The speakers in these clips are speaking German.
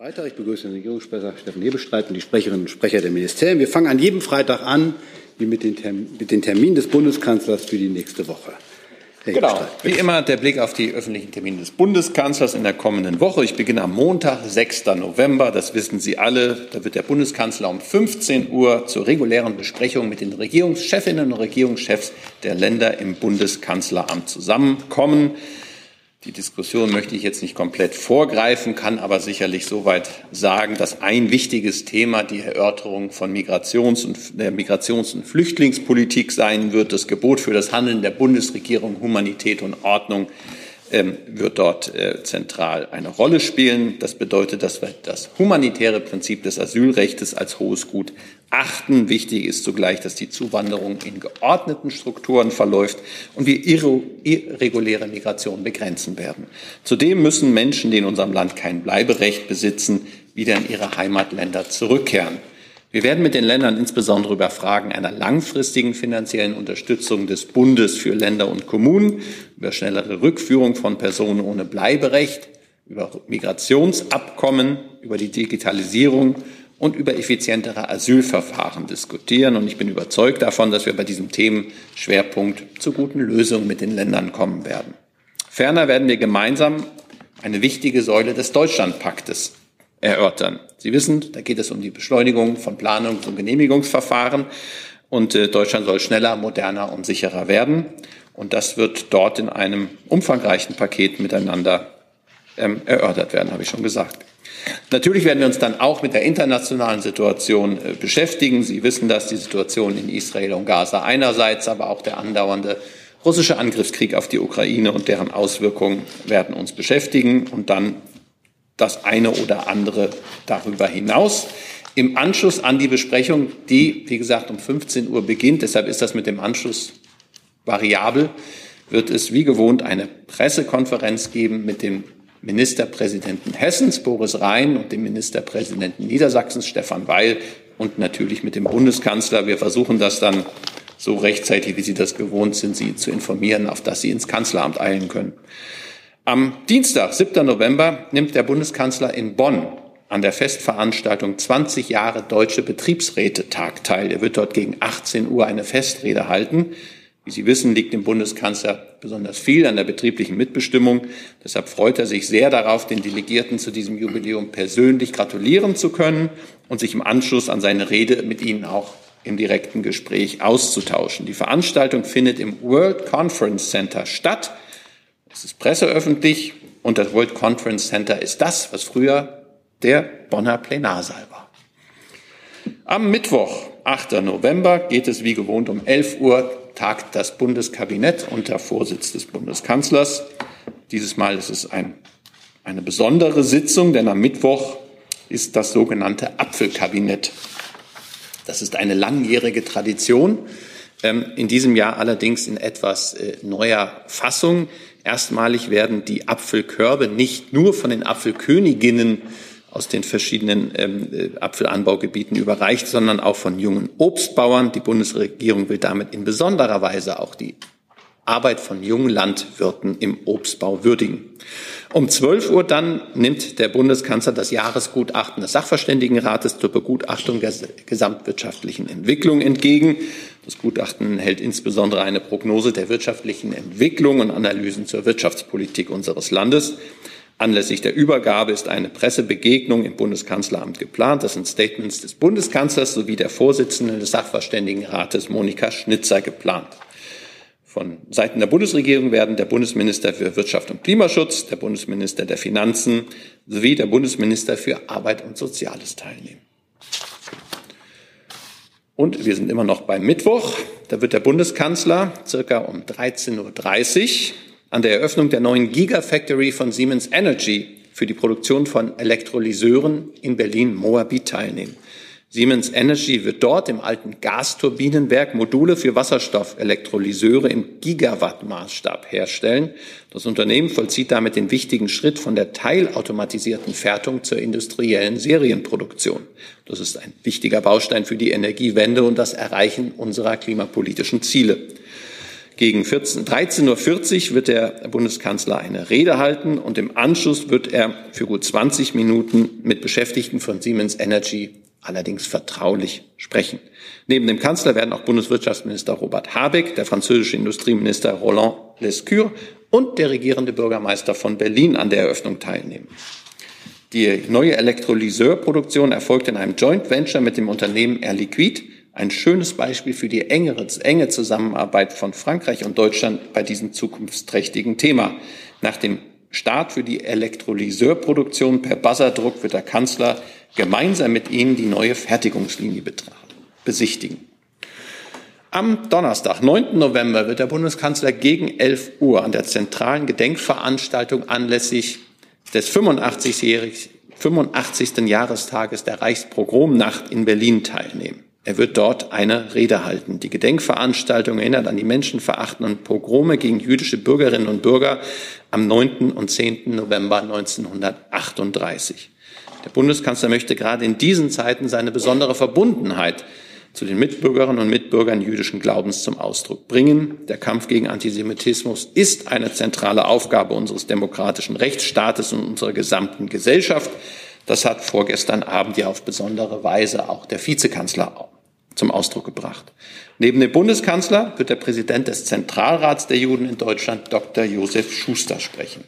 Freitag. Ich begrüße den Regierungssprecher Steffen Hebestreit und die Sprecherinnen und Sprecher der Ministerien. Wir fangen an jedem Freitag an wie mit den, Termin, mit den Terminen des Bundeskanzlers für die nächste Woche. Herr genau, wie immer der Blick auf die öffentlichen Termine des Bundeskanzlers in der kommenden Woche. Ich beginne am Montag, 6. November, das wissen Sie alle. Da wird der Bundeskanzler um 15 Uhr zur regulären Besprechung mit den Regierungschefinnen und Regierungschefs der Länder im Bundeskanzleramt zusammenkommen. Die Diskussion möchte ich jetzt nicht komplett vorgreifen, kann aber sicherlich soweit sagen, dass ein wichtiges Thema die Erörterung von Migrations- und, der Migrations- und Flüchtlingspolitik sein wird. Das Gebot für das Handeln der Bundesregierung Humanität und Ordnung wird dort äh, zentral eine Rolle spielen. Das bedeutet, dass wir das humanitäre Prinzip des Asylrechts als hohes Gut achten. Wichtig ist zugleich, dass die Zuwanderung in geordneten Strukturen verläuft und wir irreguläre Migration begrenzen werden. Zudem müssen Menschen, die in unserem Land kein Bleiberecht besitzen, wieder in ihre Heimatländer zurückkehren. Wir werden mit den Ländern insbesondere über Fragen einer langfristigen finanziellen Unterstützung des Bundes für Länder und Kommunen, über schnellere Rückführung von Personen ohne Bleiberecht, über Migrationsabkommen, über die Digitalisierung und über effizientere Asylverfahren diskutieren. Und ich bin überzeugt davon, dass wir bei diesem Themenschwerpunkt zu guten Lösungen mit den Ländern kommen werden. Ferner werden wir gemeinsam eine wichtige Säule des Deutschlandpaktes erörtern. Sie wissen, da geht es um die Beschleunigung von Planungs- und Genehmigungsverfahren. Und äh, Deutschland soll schneller, moderner und sicherer werden. Und das wird dort in einem umfangreichen Paket miteinander ähm, erörtert werden, habe ich schon gesagt. Natürlich werden wir uns dann auch mit der internationalen Situation äh, beschäftigen. Sie wissen dass die Situation in Israel und Gaza einerseits, aber auch der andauernde russische Angriffskrieg auf die Ukraine und deren Auswirkungen werden uns beschäftigen. Und dann das eine oder andere darüber hinaus. Im Anschluss an die Besprechung, die, wie gesagt, um 15 Uhr beginnt, deshalb ist das mit dem Anschluss variabel, wird es wie gewohnt eine Pressekonferenz geben mit dem Ministerpräsidenten Hessens, Boris Rhein, und dem Ministerpräsidenten Niedersachsens, Stefan Weil, und natürlich mit dem Bundeskanzler. Wir versuchen das dann so rechtzeitig, wie Sie das gewohnt sind, Sie zu informieren, auf dass Sie ins Kanzleramt eilen können. Am Dienstag, 7. November, nimmt der Bundeskanzler in Bonn an der Festveranstaltung 20 Jahre Deutsche Betriebsräte-Tag teil. Er wird dort gegen 18 Uhr eine Festrede halten. Wie Sie wissen, liegt dem Bundeskanzler besonders viel an der betrieblichen Mitbestimmung. Deshalb freut er sich sehr darauf, den Delegierten zu diesem Jubiläum persönlich gratulieren zu können und sich im Anschluss an seine Rede mit ihnen auch im direkten Gespräch auszutauschen. Die Veranstaltung findet im World Conference Center statt. Es ist presseöffentlich und das World Conference Center ist das, was früher der Bonner Plenarsaal war. Am Mittwoch, 8. November, geht es wie gewohnt um 11 Uhr, tagt das Bundeskabinett unter Vorsitz des Bundeskanzlers. Dieses Mal ist es ein, eine besondere Sitzung, denn am Mittwoch ist das sogenannte Apfelkabinett. Das ist eine langjährige Tradition, ähm, in diesem Jahr allerdings in etwas äh, neuer Fassung. Erstmalig werden die Apfelkörbe nicht nur von den Apfelköniginnen aus den verschiedenen ähm, äh, Apfelanbaugebieten überreicht, sondern auch von jungen Obstbauern. Die Bundesregierung will damit in besonderer Weise auch die Arbeit von jungen Landwirten im Obstbau würdigen. Um 12 Uhr dann nimmt der Bundeskanzler das Jahresgutachten des Sachverständigenrates zur Begutachtung der gesamtwirtschaftlichen Entwicklung entgegen. Das Gutachten enthält insbesondere eine Prognose der wirtschaftlichen Entwicklung und Analysen zur Wirtschaftspolitik unseres Landes. Anlässlich der Übergabe ist eine Pressebegegnung im Bundeskanzleramt geplant. Das sind Statements des Bundeskanzlers sowie der Vorsitzenden des Sachverständigenrates Monika Schnitzer geplant. Von Seiten der Bundesregierung werden der Bundesminister für Wirtschaft und Klimaschutz, der Bundesminister der Finanzen sowie der Bundesminister für Arbeit und Soziales teilnehmen. Und wir sind immer noch beim Mittwoch. Da wird der Bundeskanzler circa um 13.30 Uhr an der Eröffnung der neuen Gigafactory von Siemens Energy für die Produktion von Elektrolyseuren in Berlin-Moabit teilnehmen. Siemens Energy wird dort im alten Gasturbinenwerk Module für Wasserstoffelektrolyseure im Gigawatt-Maßstab herstellen. Das Unternehmen vollzieht damit den wichtigen Schritt von der teilautomatisierten Fertigung zur industriellen Serienproduktion. Das ist ein wichtiger Baustein für die Energiewende und das Erreichen unserer klimapolitischen Ziele. Gegen 13.40 Uhr wird der Bundeskanzler eine Rede halten und im Anschluss wird er für gut 20 Minuten mit Beschäftigten von Siemens Energy allerdings vertraulich sprechen. Neben dem Kanzler werden auch Bundeswirtschaftsminister Robert Habeck, der französische Industrieminister Roland Lescure und der regierende Bürgermeister von Berlin an der Eröffnung teilnehmen. Die neue Elektrolyseurproduktion erfolgt in einem Joint Venture mit dem Unternehmen Air Liquide ein schönes Beispiel für die engere, enge Zusammenarbeit von Frankreich und Deutschland bei diesem zukunftsträchtigen Thema. Nach dem Start für die Elektrolyseurproduktion per Buzzerdruck wird der Kanzler gemeinsam mit Ihnen die neue Fertigungslinie besichtigen. Am Donnerstag, 9. November, wird der Bundeskanzler gegen 11 Uhr an der zentralen Gedenkveranstaltung anlässlich des 85. 85. Jahrestages der Reichspogromnacht in Berlin teilnehmen. Er wird dort eine Rede halten. Die Gedenkveranstaltung erinnert an die menschenverachtenden Pogrome gegen jüdische Bürgerinnen und Bürger am 9. und 10. November 1938. Der Bundeskanzler möchte gerade in diesen Zeiten seine besondere Verbundenheit zu den Mitbürgerinnen und Mitbürgern jüdischen Glaubens zum Ausdruck bringen. Der Kampf gegen Antisemitismus ist eine zentrale Aufgabe unseres demokratischen Rechtsstaates und unserer gesamten Gesellschaft. Das hat vorgestern Abend ja auf besondere Weise auch der Vizekanzler zum Ausdruck gebracht. Neben dem Bundeskanzler wird der Präsident des Zentralrats der Juden in Deutschland, Dr. Josef Schuster, sprechen.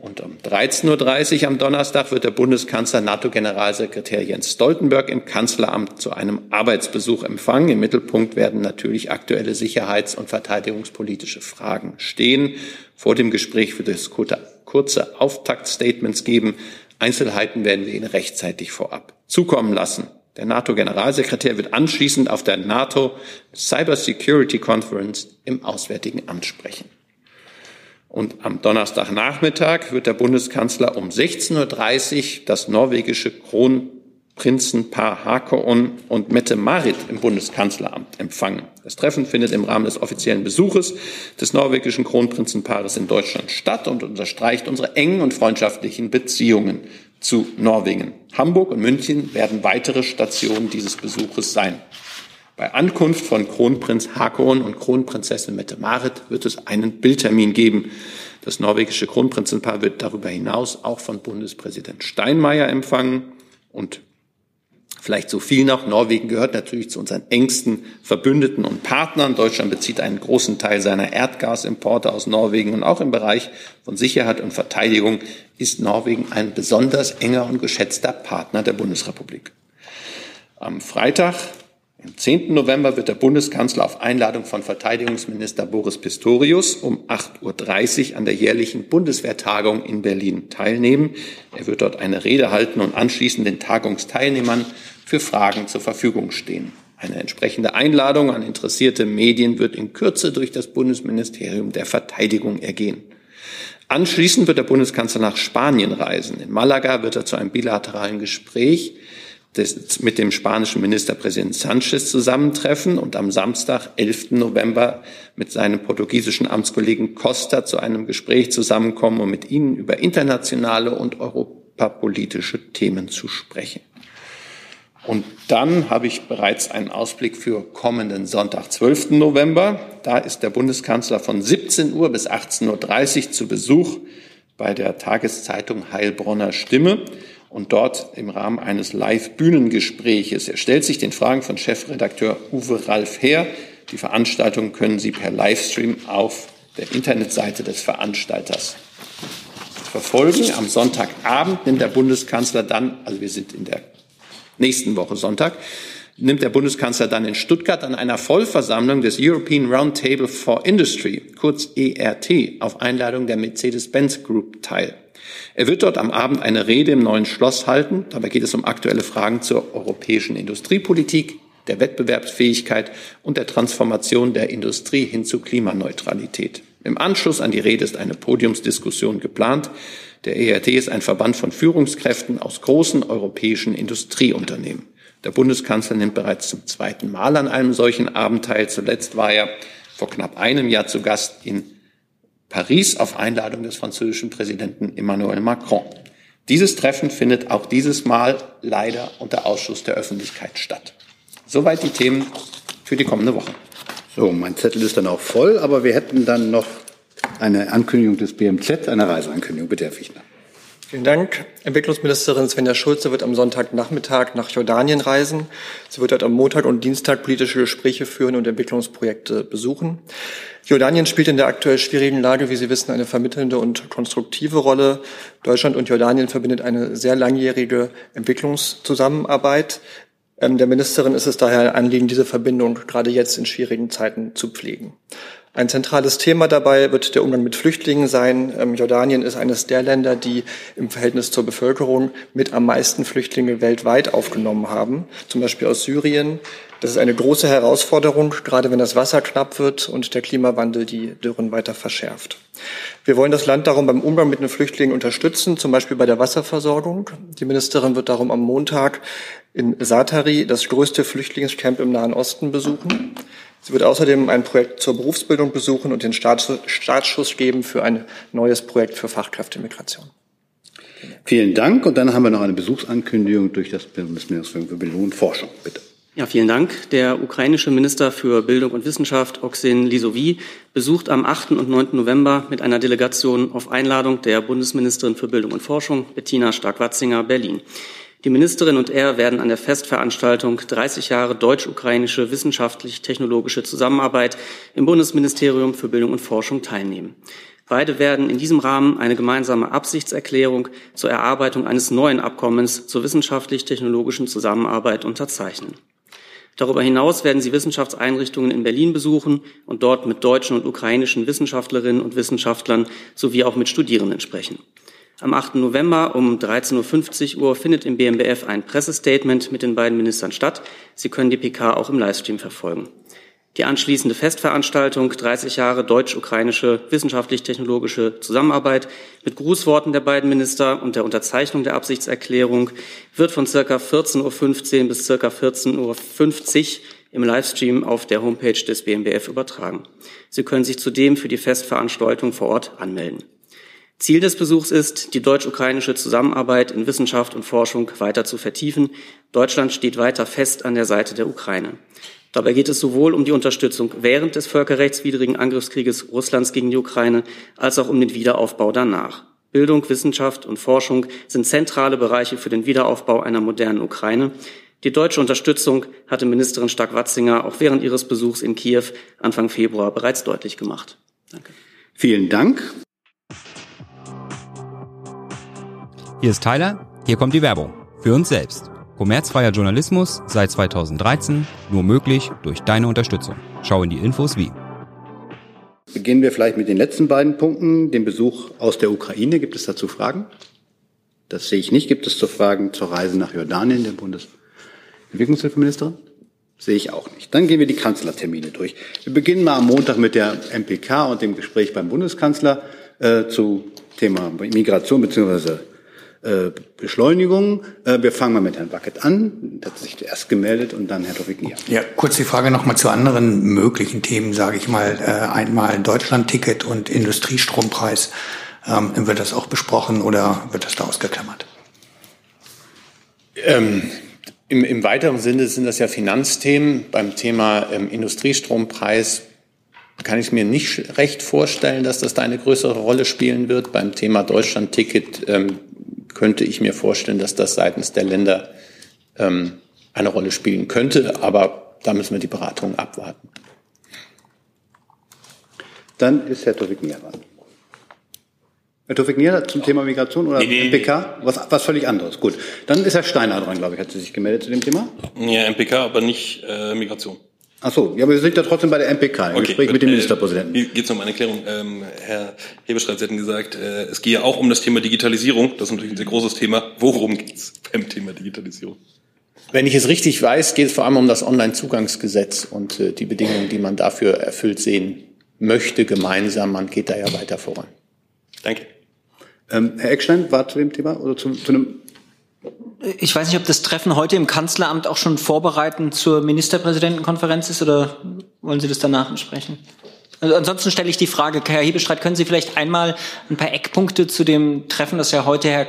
Und um 13.30 Uhr am Donnerstag wird der Bundeskanzler NATO-Generalsekretär Jens Stoltenberg im Kanzleramt zu einem Arbeitsbesuch empfangen. Im Mittelpunkt werden natürlich aktuelle sicherheits- und verteidigungspolitische Fragen stehen. Vor dem Gespräch wird es kurze Auftaktstatements geben. Einzelheiten werden wir Ihnen rechtzeitig vorab zukommen lassen. Der NATO-Generalsekretär wird anschließend auf der NATO Cyber Security Conference im Auswärtigen Amt sprechen. Und am Donnerstagnachmittag wird der Bundeskanzler um 16.30 Uhr das norwegische Kronprinzenpaar Haakon und Mette-Marit im Bundeskanzleramt empfangen. Das Treffen findet im Rahmen des offiziellen Besuches des norwegischen Kronprinzenpaares in Deutschland statt und unterstreicht unsere engen und freundschaftlichen Beziehungen zu Norwegen. Hamburg und München werden weitere Stationen dieses Besuches sein. Bei Ankunft von Kronprinz Haakon und Kronprinzessin Mette-Marit wird es einen Bildtermin geben. Das norwegische Kronprinzenpaar wird darüber hinaus auch von Bundespräsident Steinmeier empfangen und Vielleicht so viel noch. Norwegen gehört natürlich zu unseren engsten Verbündeten und Partnern. Deutschland bezieht einen großen Teil seiner Erdgasimporte aus Norwegen und auch im Bereich von Sicherheit und Verteidigung ist Norwegen ein besonders enger und geschätzter Partner der Bundesrepublik. Am Freitag, am 10. November, wird der Bundeskanzler auf Einladung von Verteidigungsminister Boris Pistorius um 8.30 Uhr an der jährlichen Bundeswehrtagung in Berlin teilnehmen. Er wird dort eine Rede halten und anschließend den Tagungsteilnehmern für Fragen zur Verfügung stehen. Eine entsprechende Einladung an interessierte Medien wird in Kürze durch das Bundesministerium der Verteidigung ergehen. Anschließend wird der Bundeskanzler nach Spanien reisen. In Malaga wird er zu einem bilateralen Gespräch des, mit dem spanischen Ministerpräsidenten Sanchez zusammentreffen und am Samstag, 11. November, mit seinem portugiesischen Amtskollegen Costa zu einem Gespräch zusammenkommen, um mit ihnen über internationale und europapolitische Themen zu sprechen. Und dann habe ich bereits einen Ausblick für kommenden Sonntag, 12. November. Da ist der Bundeskanzler von 17 Uhr bis 18.30 Uhr zu Besuch bei der Tageszeitung Heilbronner Stimme und dort im Rahmen eines Live-Bühnengespräches. Er stellt sich den Fragen von Chefredakteur Uwe Ralf her. Die Veranstaltung können Sie per Livestream auf der Internetseite des Veranstalters verfolgen. Am Sonntagabend nimmt der Bundeskanzler dann, also wir sind in der nächsten Woche Sonntag, nimmt der Bundeskanzler dann in Stuttgart an einer Vollversammlung des European Roundtable for Industry, kurz ERT, auf Einladung der Mercedes-Benz Group teil. Er wird dort am Abend eine Rede im neuen Schloss halten. Dabei geht es um aktuelle Fragen zur europäischen Industriepolitik, der Wettbewerbsfähigkeit und der Transformation der Industrie hin zu Klimaneutralität. Im Anschluss an die Rede ist eine Podiumsdiskussion geplant. Der ERT ist ein Verband von Führungskräften aus großen europäischen Industrieunternehmen. Der Bundeskanzler nimmt bereits zum zweiten Mal an einem solchen Abend teil. Zuletzt war er vor knapp einem Jahr zu Gast in Paris auf Einladung des französischen Präsidenten Emmanuel Macron. Dieses Treffen findet auch dieses Mal leider unter Ausschuss der Öffentlichkeit statt. Soweit die Themen für die kommende Woche. So, mein Zettel ist dann auch voll, aber wir hätten dann noch eine Ankündigung des BMZ, eine Reiseankündigung. Bitte, Herr Fichtner. Vielen Dank. Entwicklungsministerin Svenja Schulze wird am Sonntagnachmittag nach Jordanien reisen. Sie wird dort am Montag und Dienstag politische Gespräche führen und Entwicklungsprojekte besuchen. Jordanien spielt in der aktuell schwierigen Lage, wie Sie wissen, eine vermittelnde und konstruktive Rolle. Deutschland und Jordanien verbindet eine sehr langjährige Entwicklungszusammenarbeit. Ähm, der Ministerin ist es daher ein Anliegen, diese Verbindung gerade jetzt in schwierigen Zeiten zu pflegen. Ein zentrales Thema dabei wird der Umgang mit Flüchtlingen sein. Ähm, Jordanien ist eines der Länder, die im Verhältnis zur Bevölkerung mit am meisten Flüchtlinge weltweit aufgenommen haben, zum Beispiel aus Syrien. Das ist eine große Herausforderung, gerade wenn das Wasser knapp wird und der Klimawandel die Dürren weiter verschärft. Wir wollen das Land darum beim Umgang mit den Flüchtlingen unterstützen, zum Beispiel bei der Wasserversorgung. Die Ministerin wird darum am Montag in Satari, das größte Flüchtlingscamp im Nahen Osten, besuchen. Sie wird außerdem ein Projekt zur Berufsbildung besuchen und den Startschuss geben für ein neues Projekt für Fachkräftemigration. Vielen Dank. Und dann haben wir noch eine Besuchsankündigung durch das Bundesministerium für Bildung und Forschung. Bitte. Ja, vielen Dank. Der ukrainische Minister für Bildung und Wissenschaft, Oxin Lisovi, besucht am 8. und 9. November mit einer Delegation auf Einladung der Bundesministerin für Bildung und Forschung, Bettina Stark-Watzinger, Berlin. Die Ministerin und er werden an der Festveranstaltung 30 Jahre deutsch-ukrainische wissenschaftlich-technologische Zusammenarbeit im Bundesministerium für Bildung und Forschung teilnehmen. Beide werden in diesem Rahmen eine gemeinsame Absichtserklärung zur Erarbeitung eines neuen Abkommens zur wissenschaftlich-technologischen Zusammenarbeit unterzeichnen. Darüber hinaus werden sie Wissenschaftseinrichtungen in Berlin besuchen und dort mit deutschen und ukrainischen Wissenschaftlerinnen und Wissenschaftlern sowie auch mit Studierenden sprechen. Am 8. November um 13.50 Uhr findet im BMBF ein Pressestatement mit den beiden Ministern statt. Sie können die PK auch im Livestream verfolgen. Die anschließende Festveranstaltung 30 Jahre deutsch-ukrainische wissenschaftlich-technologische Zusammenarbeit mit Grußworten der beiden Minister und der Unterzeichnung der Absichtserklärung wird von circa 14.15 Uhr bis circa 14.50 Uhr im Livestream auf der Homepage des BMBF übertragen. Sie können sich zudem für die Festveranstaltung vor Ort anmelden. Ziel des Besuchs ist, die deutsch-ukrainische Zusammenarbeit in Wissenschaft und Forschung weiter zu vertiefen. Deutschland steht weiter fest an der Seite der Ukraine. Dabei geht es sowohl um die Unterstützung während des völkerrechtswidrigen Angriffskrieges Russlands gegen die Ukraine als auch um den Wiederaufbau danach. Bildung, Wissenschaft und Forschung sind zentrale Bereiche für den Wiederaufbau einer modernen Ukraine. Die deutsche Unterstützung hatte Ministerin Stark-Watzinger auch während ihres Besuchs in Kiew Anfang Februar bereits deutlich gemacht. Danke. Vielen Dank. Hier ist Tyler, hier kommt die Werbung. Für uns selbst. Kommerzfreier Journalismus seit 2013, nur möglich durch deine Unterstützung. Schau in die Infos wie. Beginnen wir vielleicht mit den letzten beiden Punkten, dem Besuch aus der Ukraine. Gibt es dazu Fragen? Das sehe ich nicht. Gibt es zu Fragen zur Reise nach Jordanien der Bundesentwicklungshilfeministerin? Sehe ich auch nicht. Dann gehen wir die Kanzlertermine durch. Wir beginnen mal am Montag mit der MPK und dem Gespräch beim Bundeskanzler äh, zu Thema Migration bzw. Äh, Beschleunigung. Äh, wir fangen mal mit Herrn Bucket an. Der hat sich zuerst gemeldet und dann Herr Dovignia. Ja, kurz die Frage nochmal zu anderen möglichen Themen, sage ich mal. Äh, einmal Deutschlandticket und Industriestrompreis. Ähm, wird das auch besprochen oder wird das da ausgeklammert? Ähm, im, Im weiteren Sinne sind das ja Finanzthemen. Beim Thema ähm, Industriestrompreis kann ich mir nicht recht vorstellen, dass das da eine größere Rolle spielen wird. Beim Thema Deutschlandticket ähm, könnte ich mir vorstellen, dass das seitens der Länder ähm, eine Rolle spielen könnte. Aber da müssen wir die Beratungen abwarten. Dann ist Herr Nier dran. Herr Tofik Nier zum Thema Migration oder nee, nee, MPK? Was, was völlig anderes. Gut. Dann ist Herr Steiner dran, glaube ich. Hat Sie sich gemeldet zu dem Thema? Ja, MPK, aber nicht äh, Migration. Ach so, ja, aber wir sind ja trotzdem bei der MPK, im okay, Gespräch mit dem äh, Ministerpräsidenten. Hier geht es um eine Erklärung. Ähm, Herr Hebestreit, Sie hatten gesagt, äh, es gehe auch um das Thema Digitalisierung. Das ist natürlich ein sehr großes Thema. Worum geht es beim Thema Digitalisierung? Wenn ich es richtig weiß, geht es vor allem um das Onlinezugangsgesetz und äh, die Bedingungen, die man dafür erfüllt sehen möchte, gemeinsam. Man geht da ja weiter voran. Danke. Ähm, Herr Eckstein war zu dem Thema oder zu, zu einem ich weiß nicht, ob das Treffen heute im Kanzleramt auch schon vorbereitend zur Ministerpräsidentenkonferenz ist oder wollen Sie das danach besprechen? Also ansonsten stelle ich die Frage, Herr Hebestreit, können Sie vielleicht einmal ein paar Eckpunkte zu dem Treffen, das ja heute Herr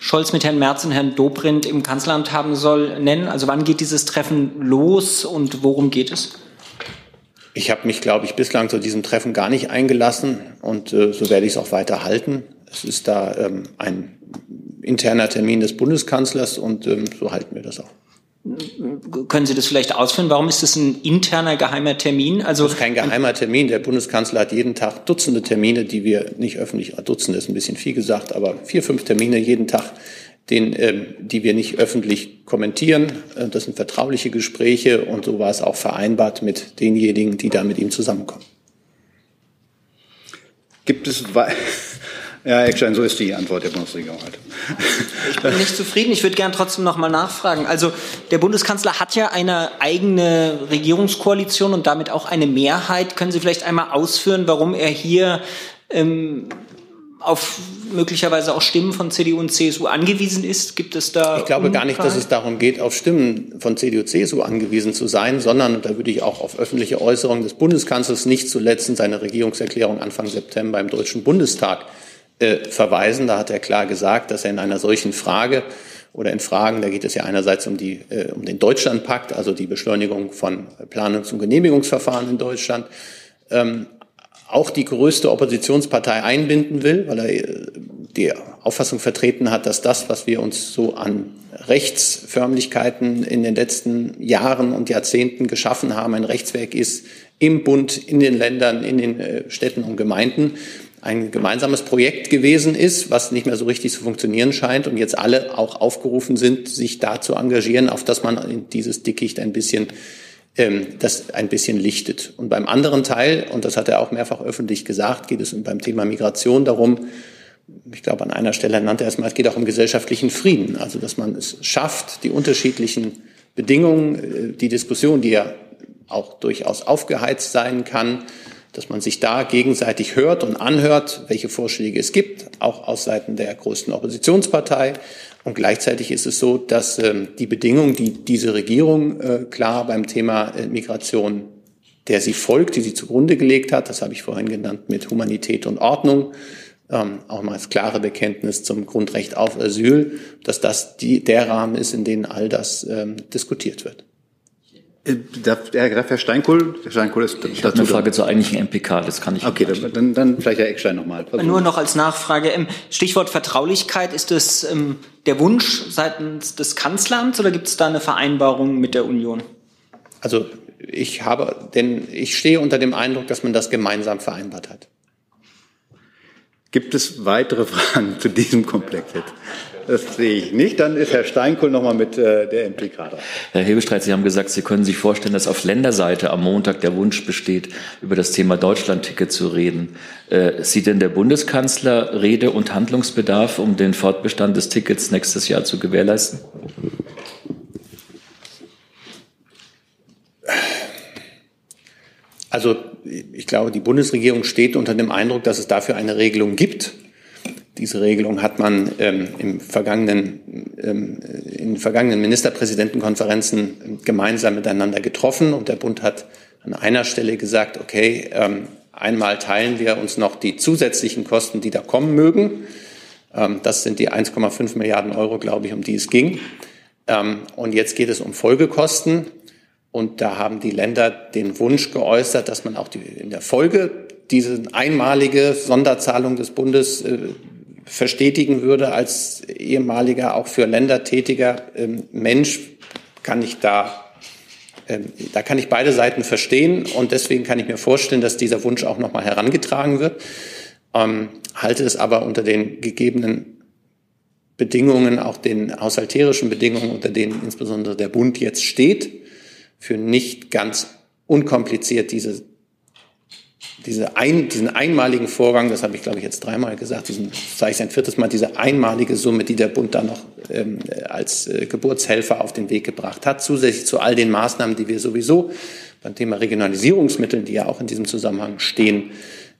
Scholz mit Herrn Merz und Herrn Dobrindt im Kanzleramt haben soll, nennen? Also wann geht dieses Treffen los und worum geht es? Ich habe mich, glaube ich, bislang zu diesem Treffen gar nicht eingelassen und äh, so werde ich es auch weiter halten. Es ist da ähm, ein interner Termin des Bundeskanzlers und ähm, so halten wir das auch. Können Sie das vielleicht ausführen? Warum ist das ein interner geheimer Termin? Also das ist kein geheimer Termin. Der Bundeskanzler hat jeden Tag Dutzende Termine, die wir nicht öffentlich, Dutzende ist ein bisschen viel gesagt, aber vier, fünf Termine jeden Tag, den, ähm, die wir nicht öffentlich kommentieren. Äh, das sind vertrauliche Gespräche und so war es auch vereinbart mit denjenigen, die da mit ihm zusammenkommen. Gibt es ja, Eckstein, so ist die Antwort der Bundesregierung heute. Ich bin nicht zufrieden. Ich würde gern trotzdem noch mal nachfragen. Also der Bundeskanzler hat ja eine eigene Regierungskoalition und damit auch eine Mehrheit. Können Sie vielleicht einmal ausführen, warum er hier ähm, auf möglicherweise auch Stimmen von CDU und CSU angewiesen ist? Gibt es da? Ich glaube gar nicht, dass es darum geht, auf Stimmen von CDU, und CSU angewiesen zu sein, sondern da würde ich auch auf öffentliche Äußerungen des Bundeskanzlers nicht zuletzt in seiner Regierungserklärung Anfang September im Deutschen Bundestag äh, verweisen. Da hat er klar gesagt, dass er in einer solchen Frage oder in Fragen, da geht es ja einerseits um, die, äh, um den Deutschlandpakt, also die Beschleunigung von Planungs- und Genehmigungsverfahren in Deutschland, ähm, auch die größte Oppositionspartei einbinden will, weil er äh, die Auffassung vertreten hat, dass das, was wir uns so an Rechtsförmlichkeiten in den letzten Jahren und Jahrzehnten geschaffen haben, ein Rechtswerk ist im Bund, in den Ländern, in den äh, Städten und Gemeinden ein gemeinsames Projekt gewesen ist, was nicht mehr so richtig zu funktionieren scheint und jetzt alle auch aufgerufen sind, sich da zu engagieren, auf dass man in dieses Dickicht ein bisschen ähm, das ein bisschen lichtet. Und beim anderen Teil, und das hat er auch mehrfach öffentlich gesagt, geht es beim Thema Migration darum, ich glaube, an einer Stelle nannte er es mal, es geht auch um gesellschaftlichen Frieden. Also, dass man es schafft, die unterschiedlichen Bedingungen, äh, die Diskussion, die ja auch durchaus aufgeheizt sein kann, dass man sich da gegenseitig hört und anhört, welche Vorschläge es gibt, auch aus Seiten der größten Oppositionspartei. Und gleichzeitig ist es so, dass ähm, die Bedingungen, die diese Regierung äh, klar beim Thema äh, Migration, der sie folgt, die sie zugrunde gelegt hat, das habe ich vorhin genannt, mit Humanität und Ordnung, ähm, auch mal als klare Bekenntnis zum Grundrecht auf Asyl, dass das die, der Rahmen ist, in dem all das ähm, diskutiert wird. Äh, Herr, Herr Steinkohl, Herr Steinkohl ist ich habe eine Frage zur eigentlichen MPK, das kann ich Okay, dann, dann vielleicht Herr Eckstein nochmal. Nur noch als Nachfrage, ähm, Stichwort Vertraulichkeit, ist das ähm, der Wunsch seitens des Kanzleramts oder gibt es da eine Vereinbarung mit der Union? Also ich habe, denn ich stehe unter dem Eindruck, dass man das gemeinsam vereinbart hat. Gibt es weitere Fragen zu diesem Komplex jetzt? Das sehe ich nicht. Dann ist Herr Steinkohl nochmal mit äh, der MPK da. Herr Hebestreit, Sie haben gesagt, Sie können sich vorstellen, dass auf Länderseite am Montag der Wunsch besteht, über das Thema Deutschlandticket zu reden. Äh, sieht denn der Bundeskanzler Rede- und Handlungsbedarf, um den Fortbestand des Tickets nächstes Jahr zu gewährleisten? Also ich glaube, die Bundesregierung steht unter dem Eindruck, dass es dafür eine Regelung gibt. Diese Regelung hat man ähm, im vergangenen, ähm, in vergangenen Ministerpräsidentenkonferenzen gemeinsam miteinander getroffen und der Bund hat an einer Stelle gesagt, okay, ähm, einmal teilen wir uns noch die zusätzlichen Kosten, die da kommen mögen. Ähm, das sind die 1,5 Milliarden Euro, glaube ich, um die es ging. Ähm, und jetzt geht es um Folgekosten. Und da haben die Länder den Wunsch geäußert, dass man auch die, in der Folge diese einmalige Sonderzahlung des Bundes äh, verstetigen würde als ehemaliger, auch für Länder tätiger ähm, Mensch, kann ich da, ähm, da kann ich beide Seiten verstehen und deswegen kann ich mir vorstellen, dass dieser Wunsch auch nochmal herangetragen wird. Ähm, halte es aber unter den gegebenen Bedingungen, auch den haushalterischen Bedingungen, unter denen insbesondere der Bund jetzt steht, für nicht ganz unkompliziert diese diese ein, diesen einmaligen Vorgang, das habe ich glaube ich jetzt dreimal gesagt, diesen sage ich ein viertes Mal, diese einmalige Summe, die der Bund da noch ähm, als äh, Geburtshelfer auf den Weg gebracht hat, zusätzlich zu all den Maßnahmen, die wir sowieso beim Thema Regionalisierungsmitteln, die ja auch in diesem Zusammenhang stehen,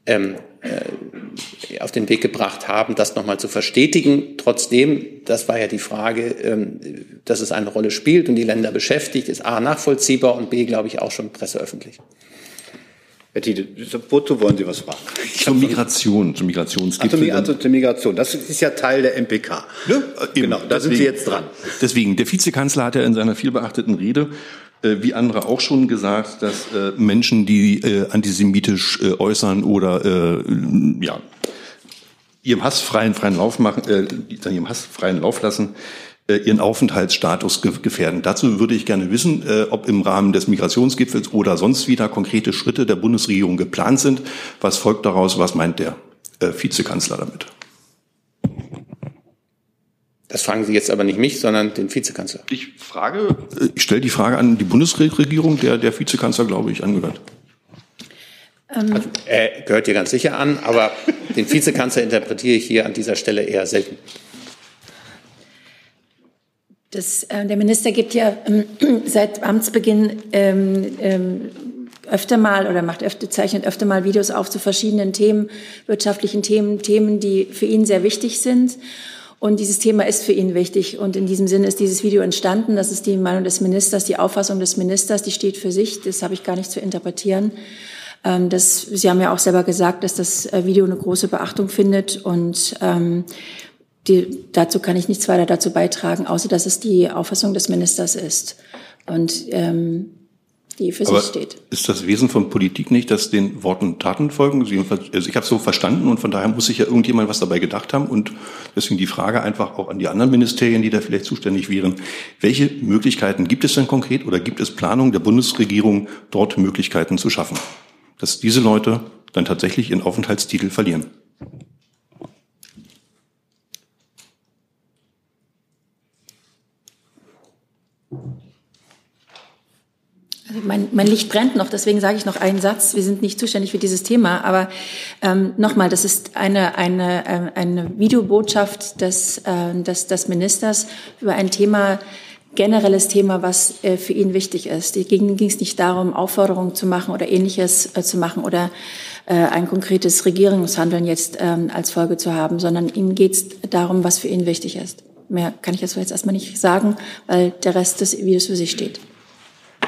ähm, äh, auf den Weg gebracht haben, das nochmal zu verstetigen. Trotzdem, das war ja die Frage, ähm, dass es eine Rolle spielt und die Länder beschäftigt, ist A nachvollziehbar und B, glaube ich, auch schon presseöffentlich. Herr Tiede, wozu wollen Sie was fragen? Zur Migration, zur Migrationsgipfel. Also, also zur Migration, das ist ja Teil der MPK. Ja, genau, da deswegen, sind Sie jetzt dran. Deswegen, der Vizekanzler hat ja in seiner vielbeachteten Rede äh, wie andere auch schon gesagt, dass äh, Menschen, die äh, antisemitisch äh, äußern oder äh, ja, ihrem Hass freien, freien Lauf machen, äh, ihrem Hass freien Lauf lassen, äh, ihren Aufenthaltsstatus ge gefährden. Dazu würde ich gerne wissen, äh, ob im Rahmen des Migrationsgipfels oder sonst wieder konkrete Schritte der Bundesregierung geplant sind. Was folgt daraus? Was meint der äh, Vizekanzler damit? Das fragen Sie jetzt aber nicht mich, sondern den Vizekanzler. Ich frage, äh, ich stelle die Frage an die Bundesregierung, der der Vizekanzler, glaube ich, angehört. Also, er gehört hier ganz sicher an, aber den Vizekanzler interpretiere ich hier an dieser Stelle eher selten. Das, äh, der Minister gibt ja ähm, seit Amtsbeginn ähm, ähm, öfter mal oder macht öfter, zeichnet öfter mal Videos auf zu verschiedenen Themen, wirtschaftlichen Themen, Themen, die für ihn sehr wichtig sind. Und dieses Thema ist für ihn wichtig. Und in diesem Sinne ist dieses Video entstanden. Das ist die Meinung des Ministers, die Auffassung des Ministers, die steht für sich. Das habe ich gar nicht zu interpretieren. Ähm, das, Sie haben ja auch selber gesagt, dass das äh, Video eine große Beachtung findet. Und ähm, die, dazu kann ich nichts weiter dazu beitragen, außer dass es die Auffassung des Ministers ist. Und ähm, die für Aber sich steht. Ist das Wesen von Politik nicht, dass den Worten Taten folgen? Also ich habe es so verstanden und von daher muss sich ja irgendjemand was dabei gedacht haben und deswegen die Frage einfach auch an die anderen Ministerien, die da vielleicht zuständig wären. Welche Möglichkeiten gibt es denn konkret oder gibt es Planung der Bundesregierung, dort Möglichkeiten zu schaffen, dass diese Leute dann tatsächlich ihren Aufenthaltstitel verlieren? Mein, mein Licht brennt noch, deswegen sage ich noch einen Satz. Wir sind nicht zuständig für dieses Thema, aber ähm, nochmal, das ist eine, eine, ähm, eine Videobotschaft des, äh, des, des Ministers über ein Thema, generelles Thema, was äh, für ihn wichtig ist. Hier ging es nicht darum, Aufforderungen zu machen oder ähnliches äh, zu machen oder äh, ein konkretes Regierungshandeln jetzt ähm, als Folge zu haben, sondern ihm geht es darum, was für ihn wichtig ist. Mehr kann ich jetzt jetzt erstmal nicht sagen, weil der Rest des Videos für sich steht.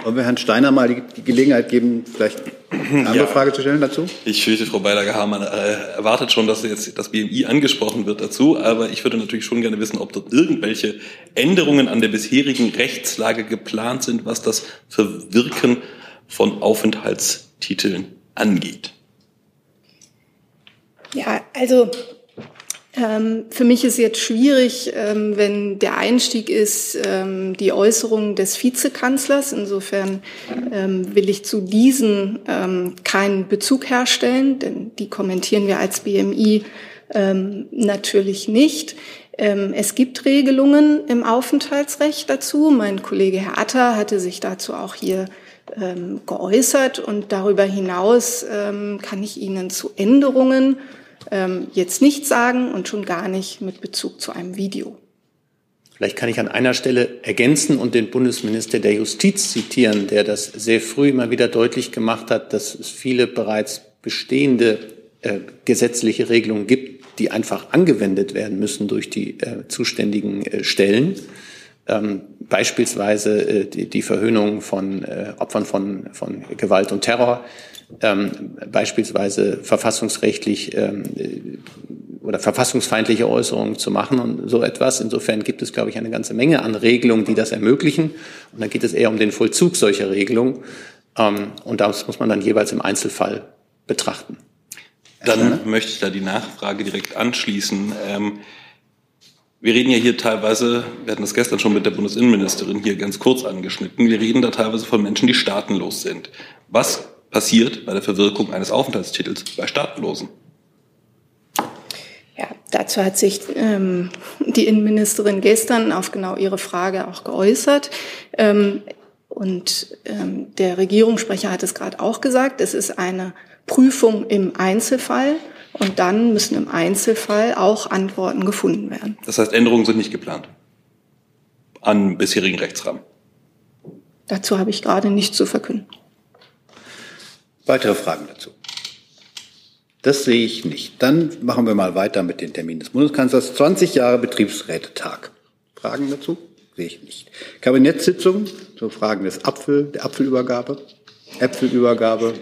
Wollen wir Herrn Steiner mal die, Gelegenheit geben, vielleicht eine andere Ja. Frage zu stellen dazu? Ich fürchte, Frau Beilager-Hamann äh, erwartet schon, dass jetzt das BMI angesprochen wird dazu, aber ich würde natürlich schon gerne wissen, ob dort irgendwelche Änderungen an der bisherigen Rechtslage geplant sind, was das Verwirken von Aufenthaltstiteln angeht. Ja, also für mich ist jetzt schwierig, ähm, wenn der Einstieg ist, ähm, die Äußerung des Vizekanzlers. Insofern ähm, will ich zu diesen ähm, keinen Bezug herstellen, denn die kommentieren wir als BMI ähm, natürlich nicht. Ähm, es gibt Regelungen im Aufenthaltsrecht dazu. Mein Kollege Herr Atter hatte sich dazu auch hier ähm, geäußert und darüber hinaus ähm, kann ich Ihnen zu Änderungen ähm, jetzt nichts sagen und schon gar nicht mit Bezug zu einem Video. Vielleicht kann ich an einer Stelle ergänzen und den Bundesminister der Justiz zitieren, der das sehr früh immer wieder deutlich gemacht hat, dass es viele bereits bestehende äh, gesetzliche Regelungen gibt, die einfach angewendet werden müssen durch die äh, zuständigen äh, Stellen. Ähm, beispielsweise äh, die, die Verhöhnung von äh, Opfern von, von Gewalt und Terror, ähm, beispielsweise verfassungsrechtlich ähm, äh, oder verfassungsfeindliche Äußerungen zu machen und so etwas. Insofern gibt es, glaube ich, eine ganze Menge an Regelungen, die das ermöglichen. Und dann geht es eher um den Vollzug solcher Regelungen. Ähm, und das muss man dann jeweils im Einzelfall betrachten. Dann möchte ich da die Nachfrage direkt anschließen. Ähm, wir reden ja hier teilweise, wir hatten das gestern schon mit der Bundesinnenministerin hier ganz kurz angeschnitten, wir reden da teilweise von Menschen, die staatenlos sind. Was passiert bei der Verwirkung eines Aufenthaltstitels bei Staatenlosen? Ja, dazu hat sich ähm, die Innenministerin gestern auf genau Ihre Frage auch geäußert. Ähm, und ähm, der Regierungssprecher hat es gerade auch gesagt, es ist eine Prüfung im Einzelfall und dann müssen im Einzelfall auch Antworten gefunden werden. Das heißt, Änderungen sind nicht geplant an bisherigen Rechtsrahmen. Dazu habe ich gerade nichts zu verkünden. Weitere Fragen dazu? Das sehe ich nicht. Dann machen wir mal weiter mit den Terminen des Bundeskanzlers. 20 Jahre Betriebsrätetag. Fragen dazu? Sehe ich nicht. Kabinettssitzung zu Fragen des Apfel, der Apfelübergabe, Äpfelübergabe.